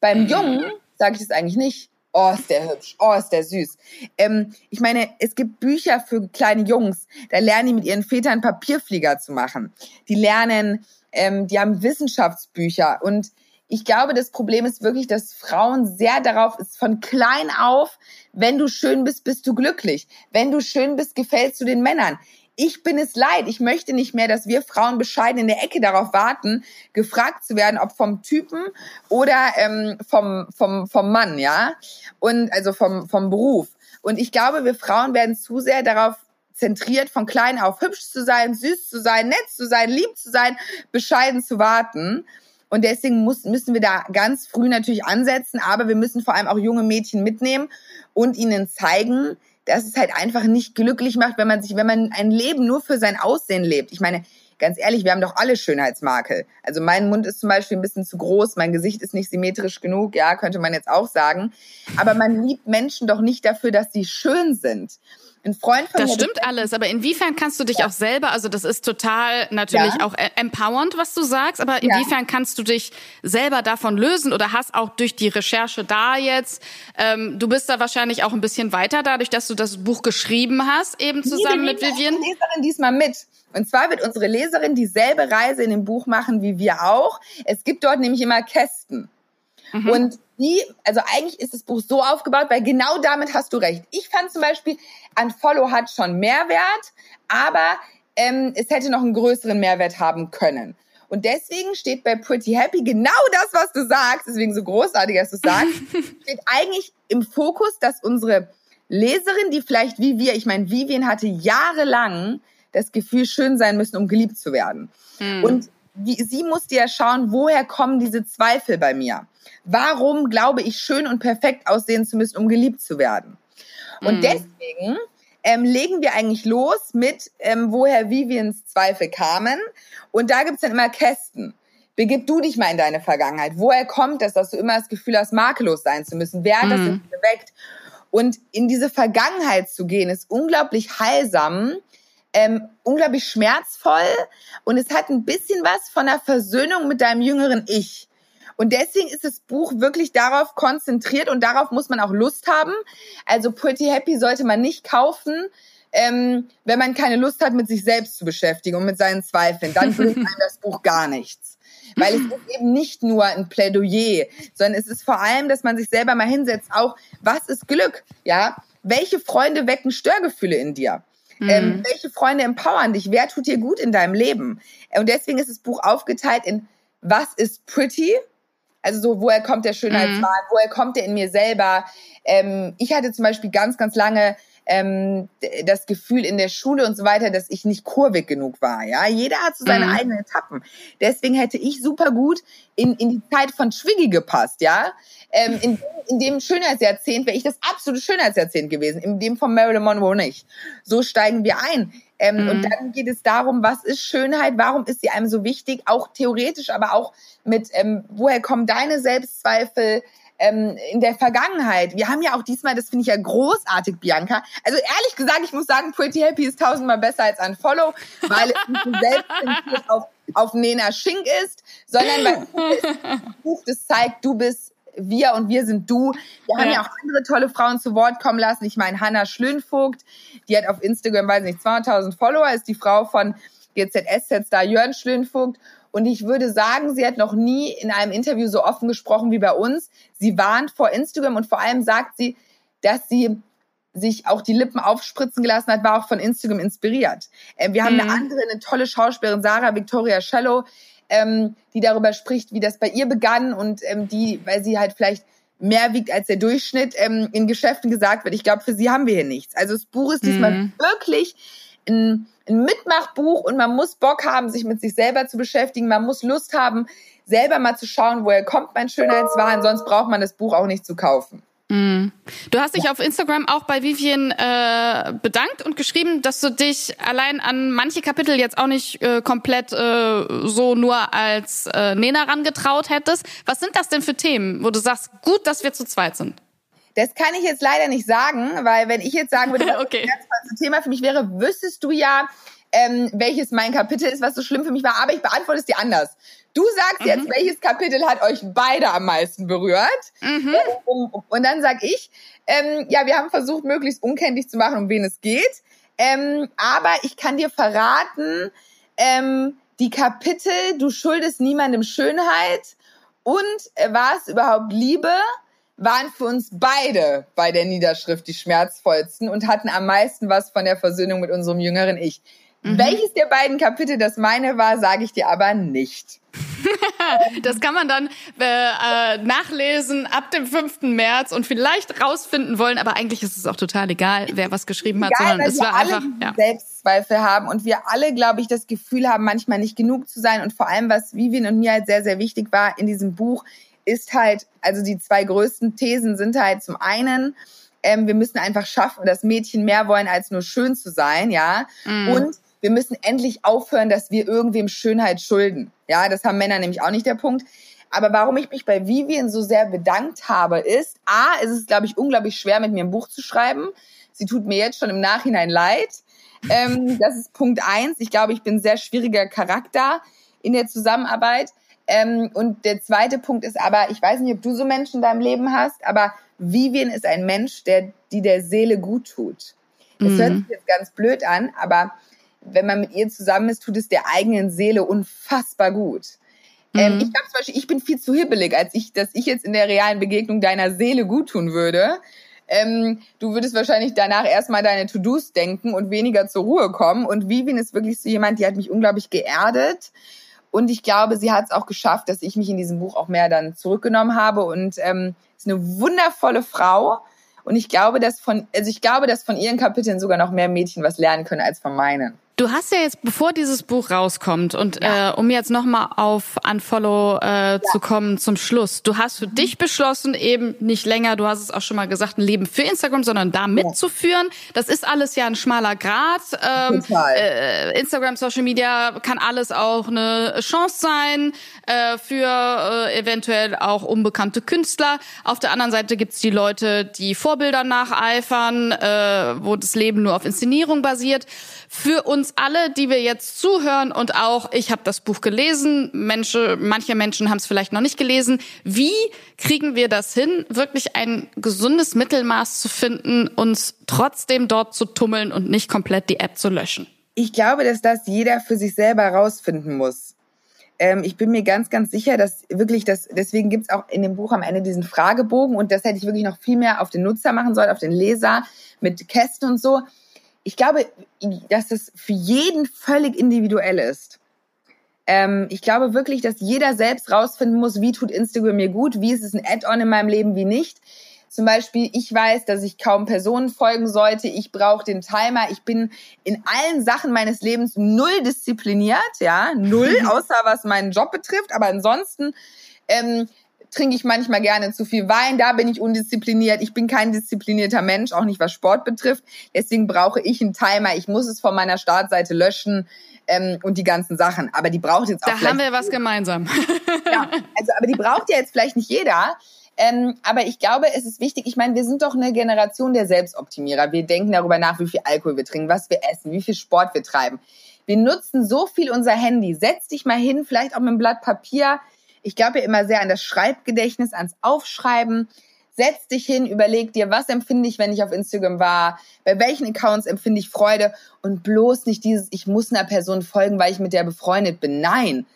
Beim Jungen sage ich das eigentlich nicht. Oh, ist der hübsch. Oh, ist der süß. Ähm, ich meine, es gibt Bücher für kleine Jungs. Da lernen die mit ihren Vätern Papierflieger zu machen. Die lernen, ähm, die haben Wissenschaftsbücher. Und ich glaube, das Problem ist wirklich, dass Frauen sehr darauf ist, von klein auf, wenn du schön bist, bist du glücklich. Wenn du schön bist, gefällst du den Männern ich bin es leid. Ich möchte nicht mehr, dass wir Frauen bescheiden in der Ecke darauf warten, gefragt zu werden, ob vom Typen oder ähm, vom, vom, vom Mann, ja. Und also vom, vom Beruf. Und ich glaube, wir Frauen werden zu sehr darauf zentriert, von klein auf hübsch zu sein, süß zu sein, nett zu sein, lieb zu sein, bescheiden zu warten. Und deswegen muss, müssen wir da ganz früh natürlich ansetzen, aber wir müssen vor allem auch junge Mädchen mitnehmen und ihnen zeigen, dass es halt einfach nicht glücklich macht, wenn man sich, wenn man ein Leben nur für sein Aussehen lebt. Ich meine, ganz ehrlich, wir haben doch alle Schönheitsmakel. Also mein Mund ist zum Beispiel ein bisschen zu groß, mein Gesicht ist nicht symmetrisch genug, ja, könnte man jetzt auch sagen. Aber man liebt Menschen doch nicht dafür, dass sie schön sind. Ein Freund von das mir. Das stimmt alles, aber inwiefern kannst du dich ja. auch selber, also das ist total natürlich ja. auch e- empowernd, was du sagst, aber inwiefern ja. kannst du dich selber davon lösen oder hast auch durch die Recherche da jetzt, ähm, du bist da wahrscheinlich auch ein bisschen weiter dadurch, dass du das Buch geschrieben hast, eben zusammen nee, mit Vivian. Leserin diesmal mit. Und zwar wird unsere Leserin dieselbe Reise in dem Buch machen wie wir auch. Es gibt dort nämlich immer Kästen. Mhm. Und die, also eigentlich ist das Buch so aufgebaut, weil genau damit hast du recht. Ich fand zum Beispiel, Unfollow hat schon Mehrwert, aber ähm, es hätte noch einen größeren Mehrwert haben können. Und deswegen steht bei Pretty Happy genau das, was du sagst, deswegen so großartig, dass du sagst, steht eigentlich im Fokus, dass unsere Leserin, die vielleicht wie wir, ich meine, Vivian hatte jahrelang das Gefühl, schön sein müssen, um geliebt zu werden. Hm. Und wie, sie musste ja schauen, woher kommen diese Zweifel bei mir? Warum glaube ich, schön und perfekt aussehen zu müssen, um geliebt zu werden? Und mm. deswegen ähm, legen wir eigentlich los mit, ähm, woher Vivians Zweifel kamen. Und da gibt's dann immer Kästen. Begib du dich mal in deine Vergangenheit. Woher kommt das, dass du immer das Gefühl hast, makellos sein zu müssen? Wer hat mm. das geweckt? Und in diese Vergangenheit zu gehen, ist unglaublich heilsam, ähm, unglaublich schmerzvoll und es hat ein bisschen was von der Versöhnung mit deinem jüngeren Ich. Und deswegen ist das Buch wirklich darauf konzentriert und darauf muss man auch Lust haben. Also Pretty Happy sollte man nicht kaufen, ähm, wenn man keine Lust hat, mit sich selbst zu beschäftigen und mit seinen Zweifeln. Dann bringt einem das Buch gar nichts. Weil es ist eben nicht nur ein Plädoyer, sondern es ist vor allem, dass man sich selber mal hinsetzt, auch, was ist Glück? Ja? Welche Freunde wecken Störgefühle in dir? Mhm. Ähm, welche Freunde empowern dich? Wer tut dir gut in deinem Leben? Und deswegen ist das Buch aufgeteilt in Was ist pretty? Also so, woher kommt der Schönheitswahn? Mhm. Woher kommt der in mir selber? Ähm, ich hatte zum Beispiel ganz, ganz lange ähm, das Gefühl in der Schule und so weiter, dass ich nicht kurvig genug war. Ja, jeder hat so seine mhm. eigenen Etappen. Deswegen hätte ich super gut in, in die Zeit von Schwiggy gepasst. Ja, ähm, in, in dem Schönheitsjahrzehnt wäre ich das absolute Schönheitsjahrzehnt gewesen. In dem von Marilyn Monroe nicht. So steigen wir ein. Ähm, mhm. Und dann geht es darum, was ist Schönheit? Warum ist sie einem so wichtig? Auch theoretisch, aber auch mit, ähm, woher kommen deine Selbstzweifel? Ähm, in der Vergangenheit. Wir haben ja auch diesmal, das finde ich ja großartig, Bianca. Also ehrlich gesagt, ich muss sagen, Pretty Happy ist tausendmal besser als ein Follow, weil es nicht selbst auf, auf Nena Schink ist, sondern weil das Buch, das zeigt, du bist wir und wir sind du. Wir haben ja. ja auch andere tolle Frauen zu Wort kommen lassen. Ich meine, Hanna Schlönvogt, die hat auf Instagram, weiß nicht, 200.000 Follower, ist die Frau von GZSZ-Star Jörn Schlönvogt. Und ich würde sagen, sie hat noch nie in einem Interview so offen gesprochen wie bei uns. Sie warnt vor Instagram und vor allem sagt sie, dass sie sich auch die Lippen aufspritzen gelassen hat, war auch von Instagram inspiriert. Ähm, wir haben mhm. eine andere, eine tolle Schauspielerin, Sarah Victoria Cello, ähm, die darüber spricht, wie das bei ihr begann und ähm, die, weil sie halt vielleicht mehr wiegt als der Durchschnitt, ähm, in Geschäften gesagt wird, ich glaube, für sie haben wir hier nichts. Also das Buch ist diesmal mhm. wirklich ein ein Mitmachbuch und man muss Bock haben, sich mit sich selber zu beschäftigen. Man muss Lust haben, selber mal zu schauen, woher kommt mein Schönheitswahn. Sonst braucht man das Buch auch nicht zu kaufen. Mm. Du hast dich ja. auf Instagram auch bei Vivian äh, bedankt und geschrieben, dass du dich allein an manche Kapitel jetzt auch nicht äh, komplett äh, so nur als äh, Nena rangetraut hättest. Was sind das denn für Themen, wo du sagst, gut, dass wir zu zweit sind? Das kann ich jetzt leider nicht sagen, weil wenn ich jetzt sagen würde, was okay. das Thema für mich wäre, wüsstest du ja, ähm, welches mein Kapitel ist, was so schlimm für mich war. Aber ich beantworte es dir anders. Du sagst mhm. jetzt, welches Kapitel hat euch beide am meisten berührt? Mhm. Und dann sag ich, ähm, ja, wir haben versucht, möglichst unkenntlich zu machen, um wen es geht. Ähm, aber ich kann dir verraten, ähm, die Kapitel, du schuldest niemandem Schönheit und äh, war es überhaupt Liebe? Waren für uns beide bei der Niederschrift die schmerzvollsten und hatten am meisten was von der Versöhnung mit unserem jüngeren Ich. Mhm. Welches der beiden Kapitel das meine war, sage ich dir aber nicht. das kann man dann äh, nachlesen ab dem 5. März und vielleicht rausfinden wollen, aber eigentlich ist es auch total egal, wer was geschrieben hat, egal, sondern es war einfach ja. Selbstzweifel haben und wir alle, glaube ich, das Gefühl haben, manchmal nicht genug zu sein und vor allem, was Vivian und mir halt sehr, sehr wichtig war in diesem Buch, ist halt, also die zwei größten Thesen sind halt zum einen, ähm, wir müssen einfach schaffen, dass Mädchen mehr wollen, als nur schön zu sein, ja. Mm. Und wir müssen endlich aufhören, dass wir irgendwem Schönheit schulden. Ja, das haben Männer nämlich auch nicht der Punkt. Aber warum ich mich bei Vivian so sehr bedankt habe, ist, A, ist es, glaube ich, unglaublich schwer, mit mir ein Buch zu schreiben. Sie tut mir jetzt schon im Nachhinein leid. Ähm, das ist Punkt eins. Ich glaube, ich bin ein sehr schwieriger Charakter in der Zusammenarbeit. Ähm, und der zweite Punkt ist aber, ich weiß nicht, ob du so Menschen in deinem Leben hast, aber Vivian ist ein Mensch, der, die der Seele gut tut. Das mhm. hört sich jetzt ganz blöd an, aber wenn man mit ihr zusammen ist, tut es der eigenen Seele unfassbar gut. Ähm, mhm. Ähm, ich glaube zum Beispiel, ich bin viel zu hibbelig, als ich, dass ich jetzt in der realen Begegnung deiner Seele gut tun würde. Ähm, du würdest wahrscheinlich danach erstmal deine To-Dos denken und weniger zur Ruhe kommen. Und Vivian ist wirklich so jemand, die hat mich unglaublich geerdet und ich glaube, sie hat es auch geschafft, dass ich mich in diesem Buch auch mehr dann zurückgenommen habe und ähm, ist eine wundervolle Frau. Und ich glaube, dass von, also ich glaube, dass von ihren Kapiteln sogar noch mehr Mädchen was lernen können als von meinen. Du hast ja jetzt, bevor dieses Buch rauskommt und ja. äh, um jetzt nochmal auf Unfollow äh, ja. zu kommen zum Schluss, du hast für mhm. dich beschlossen, eben nicht länger, du hast es auch schon mal gesagt, ein Leben für Instagram, sondern da mitzuführen. Das ist alles ja ein schmaler Grad. Ähm. Äh, Instagram, Social Media kann alles auch eine Chance sein äh, für äh, eventuell auch unbekannte Künstler. Auf der anderen Seite gibt's die Leute, die Vorbilder nacheifern, äh, wo das Leben nur auf Inszenierung basiert. Für uns uns alle, die wir jetzt zuhören und auch ich habe das Buch gelesen, Menschen, manche Menschen haben es vielleicht noch nicht gelesen. Wie kriegen wir das hin, wirklich ein gesundes Mittelmaß zu finden, uns trotzdem dort zu tummeln und nicht komplett die App zu löschen? Ich glaube, dass das jeder für sich selber herausfinden muss. Ähm, ich bin mir ganz, ganz sicher, dass wirklich das, deswegen gibt's auch in dem Buch am Ende diesen Fragebogen und das hätte ich wirklich noch viel mehr auf den Nutzer machen sollen, auf den Leser mit Kästen und so ich glaube, dass es für jeden völlig individuell ist. Ähm, ich glaube wirklich, dass jeder selbst rausfinden muss, wie tut Instagram mir gut, wie ist es ein Add-on in meinem Leben, wie nicht. Zum Beispiel, ich weiß, dass ich kaum Personen folgen sollte. Ich brauche den Timer. Ich bin in allen Sachen meines Lebens null diszipliniert, ja, null, außer was meinen Job betrifft. Aber ansonsten ähm, trinke ich manchmal gerne zu viel Wein, da bin ich undiszipliniert. Ich bin kein disziplinierter Mensch, auch nicht was Sport betrifft. Deswegen brauche ich einen Timer. Ich muss es von meiner Startseite löschen ähm, und die ganzen Sachen. Aber die braucht jetzt auch. Da haben wir was gemeinsam. ja, also aber die braucht ja jetzt vielleicht nicht jeder. Ähm, aber ich glaube, es ist wichtig. Ich meine, wir sind doch eine Generation der Selbstoptimierer. Wir denken darüber nach, wie viel Alkohol wir trinken, was wir essen, wie viel Sport wir treiben. Wir nutzen so viel unser Handy. Setz dich mal hin, vielleicht auch mit einem Blatt Papier ich glaube ja immer sehr an das Schreibgedächtnis, ans Aufschreiben. Setz dich hin, überleg dir, was empfinde ich, wenn ich auf Instagram war, bei welchen Accounts empfinde ich Freude und bloß nicht dieses, ich muss einer Person folgen, weil ich mit der befreundet bin. Nein.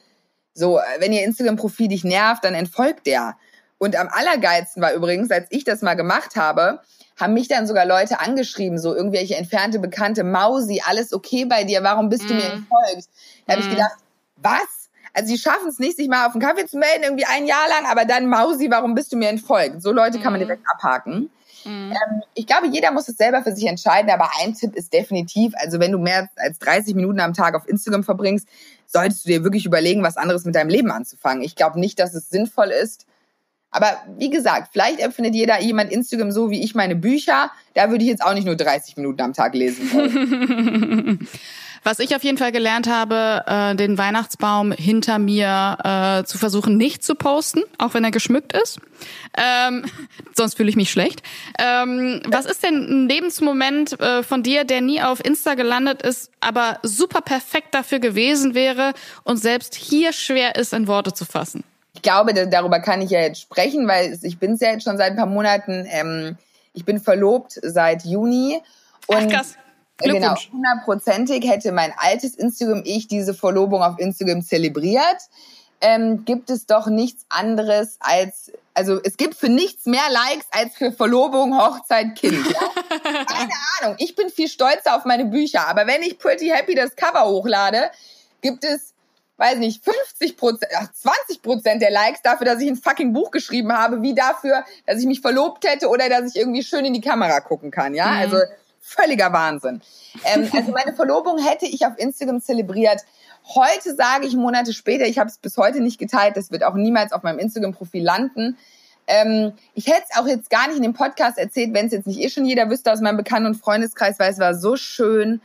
So, wenn ihr Instagram-Profil dich nervt, dann entfolgt der. Und am allergeilsten war übrigens, als ich das mal gemacht habe, haben mich dann sogar Leute angeschrieben, so irgendwelche entfernte Bekannte, Mausi, alles okay bei dir, warum bist mm. du mir mm. entfolgt? Da mm. habe ich gedacht, was? Also sie schaffen es nicht, sich mal auf einen Kaffee zu melden, irgendwie ein Jahr lang, aber dann Mausi, warum bist du mir entfolgt? So Leute kann man mhm. direkt abhaken. Mhm. Ähm, ich glaube, jeder muss es selber für sich entscheiden, aber ein Tipp ist definitiv, also wenn du mehr als 30 Minuten am Tag auf Instagram verbringst, solltest du dir wirklich überlegen, was anderes mit deinem Leben anzufangen. Ich glaube nicht, dass es sinnvoll ist. Aber wie gesagt, vielleicht empfindet jeder jemand Instagram so wie ich meine Bücher. Da würde ich jetzt auch nicht nur 30 Minuten am Tag lesen. Was ich auf jeden Fall gelernt habe, äh, den Weihnachtsbaum hinter mir äh, zu versuchen, nicht zu posten, auch wenn er geschmückt ist. Ähm, sonst fühle ich mich schlecht. Ähm, was ist denn ein Lebensmoment äh, von dir, der nie auf Insta gelandet ist, aber super perfekt dafür gewesen wäre und selbst hier schwer ist, in Worte zu fassen? Ich glaube, darüber kann ich ja jetzt sprechen, weil ich bin es ja jetzt schon seit ein paar Monaten. Ähm, ich bin verlobt seit Juni. Und Ach, krass. Genau, hundertprozentig hätte mein altes Instagram-Ich diese Verlobung auf Instagram zelebriert. Ähm, gibt es doch nichts anderes als, also es gibt für nichts mehr Likes als für Verlobung, Hochzeit, Kind. Ja? Keine Ahnung, ich bin viel stolzer auf meine Bücher, aber wenn ich Pretty Happy das Cover hochlade, gibt es, weiß nicht, 50 Prozent, 20 Prozent der Likes dafür, dass ich ein fucking Buch geschrieben habe, wie dafür, dass ich mich verlobt hätte oder dass ich irgendwie schön in die Kamera gucken kann, ja, mhm. also völliger Wahnsinn. Ähm, also meine Verlobung hätte ich auf Instagram zelebriert. Heute sage ich Monate später, ich habe es bis heute nicht geteilt, das wird auch niemals auf meinem Instagram-Profil landen. Ähm, ich hätte es auch jetzt gar nicht in dem Podcast erzählt, wenn es jetzt nicht eh schon jeder wüsste aus meinem Bekannten- und Freundeskreis, weil es war so schön,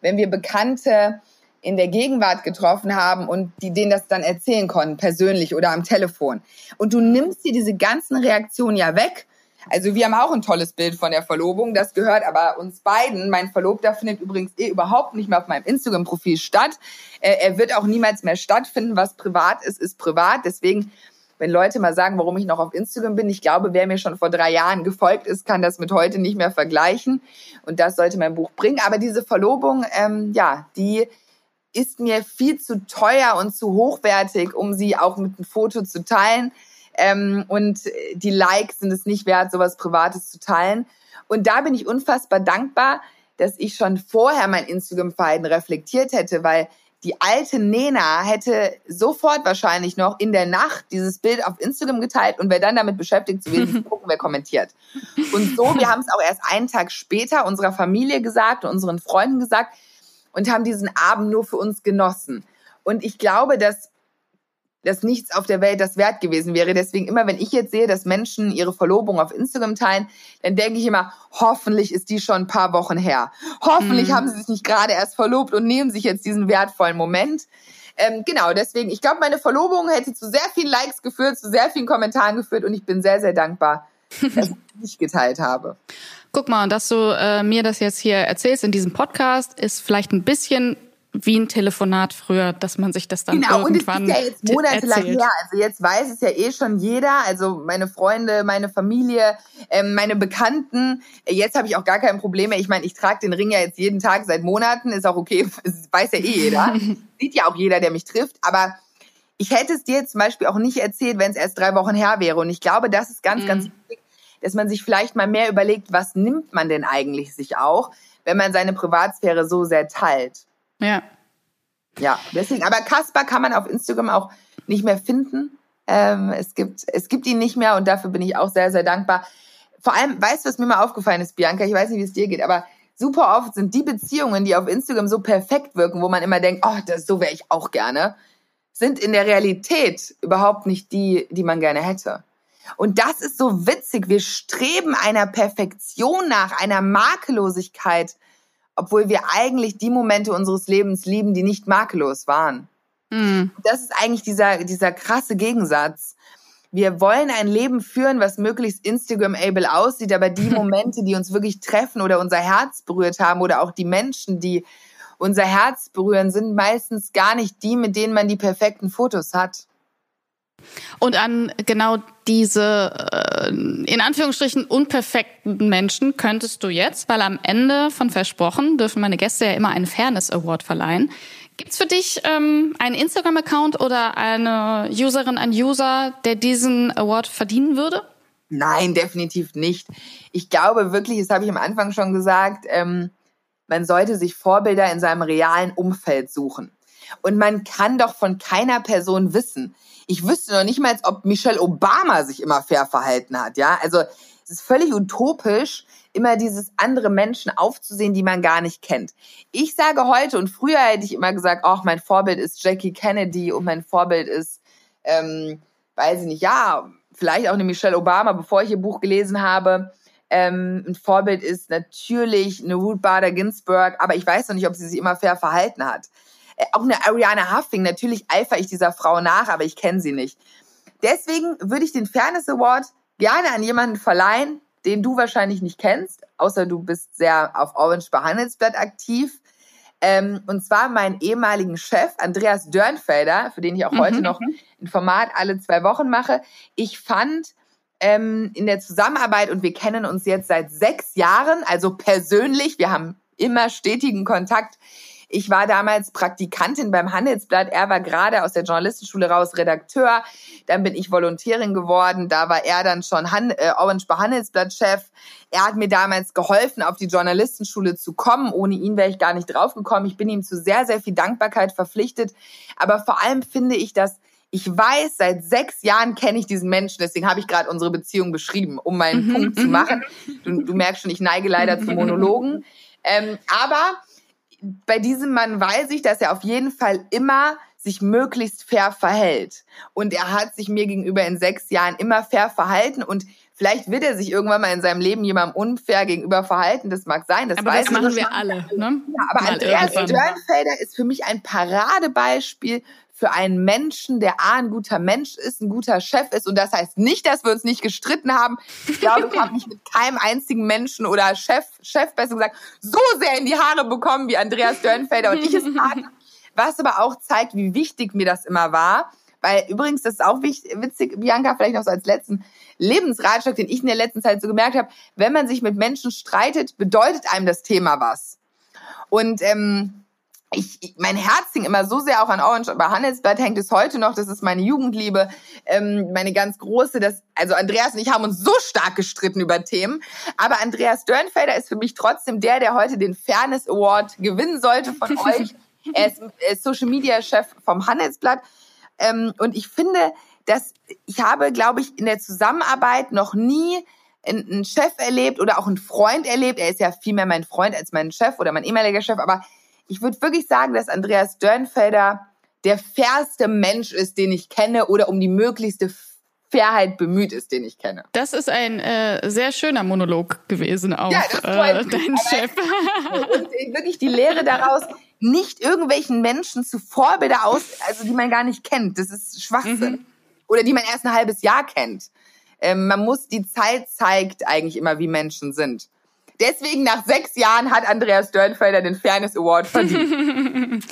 wenn wir Bekannte in der Gegenwart getroffen haben und die denen das dann erzählen konnten, persönlich oder am Telefon. Und du nimmst dir diese ganzen Reaktionen ja weg also wir haben auch ein tolles Bild von der Verlobung. Das gehört aber uns beiden. Mein Verlobter findet übrigens eh überhaupt nicht mehr auf meinem Instagram-Profil statt. Er wird auch niemals mehr stattfinden. Was privat ist, ist privat. Deswegen, wenn Leute mal sagen, warum ich noch auf Instagram bin, ich glaube, wer mir schon vor drei Jahren gefolgt ist, kann das mit heute nicht mehr vergleichen. Und das sollte mein Buch bringen. Aber diese Verlobung, ähm, ja, die ist mir viel zu teuer und zu hochwertig, um sie auch mit einem Foto zu teilen. Ähm, und die Likes sind es nicht wert, sowas Privates zu teilen. Und da bin ich unfassbar dankbar, dass ich schon vorher mein Instagram-Verhalten reflektiert hätte, weil die alte Nena hätte sofort wahrscheinlich noch in der Nacht dieses Bild auf Instagram geteilt und wäre dann damit beschäftigt zu gewesen, zu gucken, wer kommentiert. Und so, wir haben es auch erst einen Tag später unserer Familie gesagt und unseren Freunden gesagt und haben diesen Abend nur für uns genossen. Und ich glaube, dass dass nichts auf der Welt das wert gewesen wäre. Deswegen immer, wenn ich jetzt sehe, dass Menschen ihre Verlobung auf Instagram teilen, dann denke ich immer, hoffentlich ist die schon ein paar Wochen her. Hoffentlich mhm. haben sie sich nicht gerade erst verlobt und nehmen sich jetzt diesen wertvollen Moment. Ähm, genau, deswegen, ich glaube, meine Verlobung hätte zu sehr vielen Likes geführt, zu sehr vielen Kommentaren geführt und ich bin sehr, sehr dankbar, dass ich nicht geteilt habe. Guck mal, dass du äh, mir das jetzt hier erzählst in diesem Podcast, ist vielleicht ein bisschen wie ein Telefonat früher, dass man sich das dann genau, irgendwann und es ist ja jetzt monatelang her. Also jetzt weiß es ja eh schon jeder. Also meine Freunde, meine Familie, ähm, meine Bekannten. Jetzt habe ich auch gar kein Problem mehr. Ich meine, ich trage den Ring ja jetzt jeden Tag seit Monaten. Ist auch okay. Das weiß ja eh jeder. Sieht ja auch jeder, der mich trifft. Aber ich hätte es dir zum Beispiel auch nicht erzählt, wenn es erst drei Wochen her wäre. Und ich glaube, das ist ganz, mhm. ganz wichtig, dass man sich vielleicht mal mehr überlegt, was nimmt man denn eigentlich sich auch, wenn man seine Privatsphäre so sehr teilt. Ja. Ja, deswegen, aber Kasper kann man auf Instagram auch nicht mehr finden. Ähm, es, gibt, es gibt ihn nicht mehr und dafür bin ich auch sehr, sehr dankbar. Vor allem, weißt du, was mir mal aufgefallen ist, Bianca? Ich weiß nicht, wie es dir geht, aber super oft sind die Beziehungen, die auf Instagram so perfekt wirken, wo man immer denkt, oh, das, so wäre ich auch gerne, sind in der Realität überhaupt nicht die, die man gerne hätte. Und das ist so witzig. Wir streben einer Perfektion nach, einer Makellosigkeit obwohl wir eigentlich die Momente unseres Lebens lieben, die nicht makellos waren. Mhm. Das ist eigentlich dieser, dieser krasse Gegensatz. Wir wollen ein Leben führen, was möglichst Instagram-able aussieht, aber die Momente, die uns wirklich treffen oder unser Herz berührt haben oder auch die Menschen, die unser Herz berühren, sind meistens gar nicht die, mit denen man die perfekten Fotos hat. Und an genau diese äh, in Anführungsstrichen unperfekten Menschen könntest du jetzt, weil am Ende von Versprochen dürfen meine Gäste ja immer einen Fairness Award verleihen. Gibt's für dich ähm, einen Instagram-Account oder eine Userin, ein User, der diesen Award verdienen würde? Nein, definitiv nicht. Ich glaube wirklich, das habe ich am Anfang schon gesagt, ähm, man sollte sich Vorbilder in seinem realen Umfeld suchen. Und man kann doch von keiner Person wissen, ich wüsste noch nicht mal, ob Michelle Obama sich immer fair verhalten hat, ja. Also es ist völlig utopisch, immer dieses andere Menschen aufzusehen, die man gar nicht kennt. Ich sage heute und früher hätte ich immer gesagt, ach, mein Vorbild ist Jackie Kennedy und mein Vorbild ist, ähm, weiß ich nicht, ja, vielleicht auch eine Michelle Obama, bevor ich ihr Buch gelesen habe. Ähm, ein Vorbild ist natürlich eine Ruth Bader Ginsburg, aber ich weiß noch nicht, ob sie sich immer fair verhalten hat. Äh, auch eine Ariana Huffing, natürlich eifere ich dieser Frau nach, aber ich kenne sie nicht. Deswegen würde ich den Fairness Award gerne an jemanden verleihen, den du wahrscheinlich nicht kennst, außer du bist sehr auf Orange Behandelsblatt aktiv. Ähm, und zwar meinen ehemaligen Chef, Andreas Dörnfelder, für den ich auch mhm. heute noch ein Format alle zwei Wochen mache. Ich fand ähm, in der Zusammenarbeit, und wir kennen uns jetzt seit sechs Jahren, also persönlich, wir haben immer stetigen Kontakt, ich war damals Praktikantin beim Handelsblatt. Er war gerade aus der Journalistenschule raus Redakteur. Dann bin ich Volontärin geworden. Da war er dann schon Han äh, Orange bei Handelsblatt-Chef. Er hat mir damals geholfen, auf die Journalistenschule zu kommen. Ohne ihn wäre ich gar nicht draufgekommen. Ich bin ihm zu sehr, sehr viel Dankbarkeit verpflichtet. Aber vor allem finde ich, dass ich weiß, seit sechs Jahren kenne ich diesen Menschen, deswegen habe ich gerade unsere Beziehung beschrieben, um meinen mhm. Punkt zu machen. Du, du, merkst schon, ich neige leider zu Monologen. Ähm, aber bei diesem Mann weiß ich, dass er auf jeden Fall immer sich möglichst fair verhält. Und er hat sich mir gegenüber in sechs Jahren immer fair verhalten und Vielleicht wird er sich irgendwann mal in seinem Leben jemandem unfair gegenüber verhalten. Das mag sein. Das aber weiß das machen wir alle. Ne? Ja, aber mal Andreas Dörnfelder ist für mich ein Paradebeispiel für einen Menschen, der A, ein guter Mensch ist, ein guter Chef ist. Und das heißt nicht, dass wir uns nicht gestritten haben. Ich glaube, ich habe mich mit keinem einzigen Menschen oder Chef, Chef besser gesagt, so sehr in die Haare bekommen wie Andreas Dörnfelder und ich es hatten. Was aber auch zeigt, wie wichtig mir das immer war. Weil übrigens, das ist auch witzig, Bianca, vielleicht noch so als letzten Lebensratschlag, den ich in der letzten Zeit so gemerkt habe, wenn man sich mit Menschen streitet, bedeutet einem das Thema was. Und ähm, ich, mein Herz hing immer so sehr auch an Orange, aber Handelsblatt hängt es heute noch. Das ist meine Jugendliebe, ähm, meine ganz große. Das, also Andreas und ich haben uns so stark gestritten über Themen. Aber Andreas Dörnfelder ist für mich trotzdem der, der heute den Fairness Award gewinnen sollte von euch. Er ist, er ist Social Media Chef vom Handelsblatt. Ähm, und ich finde, dass ich habe, glaube ich, in der Zusammenarbeit noch nie einen Chef erlebt oder auch einen Freund erlebt. Er ist ja viel mehr mein Freund als mein Chef oder mein ehemaliger Chef, aber ich würde wirklich sagen, dass Andreas Dörnfelder der fairste Mensch ist, den ich kenne oder um die möglichste Fairheit bemüht ist, den ich kenne. Das ist ein äh, sehr schöner Monolog gewesen auch, ja, das äh, dein Chef. Und wirklich die Lehre daraus, nicht irgendwelchen Menschen zu Vorbilder aus, also die man gar nicht kennt. Das ist Schwachsinn. Mhm. Oder die man erst ein halbes Jahr kennt. Ähm, man muss, die Zeit zeigt eigentlich immer, wie Menschen sind. Deswegen nach sechs Jahren hat Andreas Dörnfelder den Fairness Award verdient.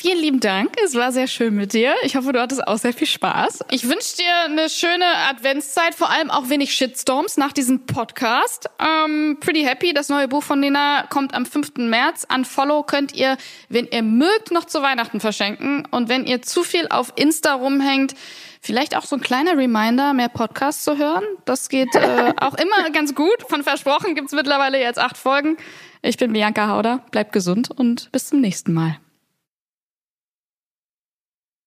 Vielen lieben Dank. Es war sehr schön mit dir. Ich hoffe, du hattest auch sehr viel Spaß. Ich wünsche dir eine schöne Adventszeit, vor allem auch wenig Shitstorms nach diesem Podcast. Ähm, Pretty Happy, das neue Buch von Nina, kommt am 5. März. An Follow könnt ihr, wenn ihr mögt, noch zu Weihnachten verschenken. Und wenn ihr zu viel auf Insta rumhängt, Vielleicht auch so ein kleiner Reminder, mehr Podcasts zu hören. Das geht äh, auch immer ganz gut. Von Versprochen gibt's mittlerweile jetzt acht Folgen. Ich bin Bianca Hauder. Bleibt gesund und bis zum nächsten Mal.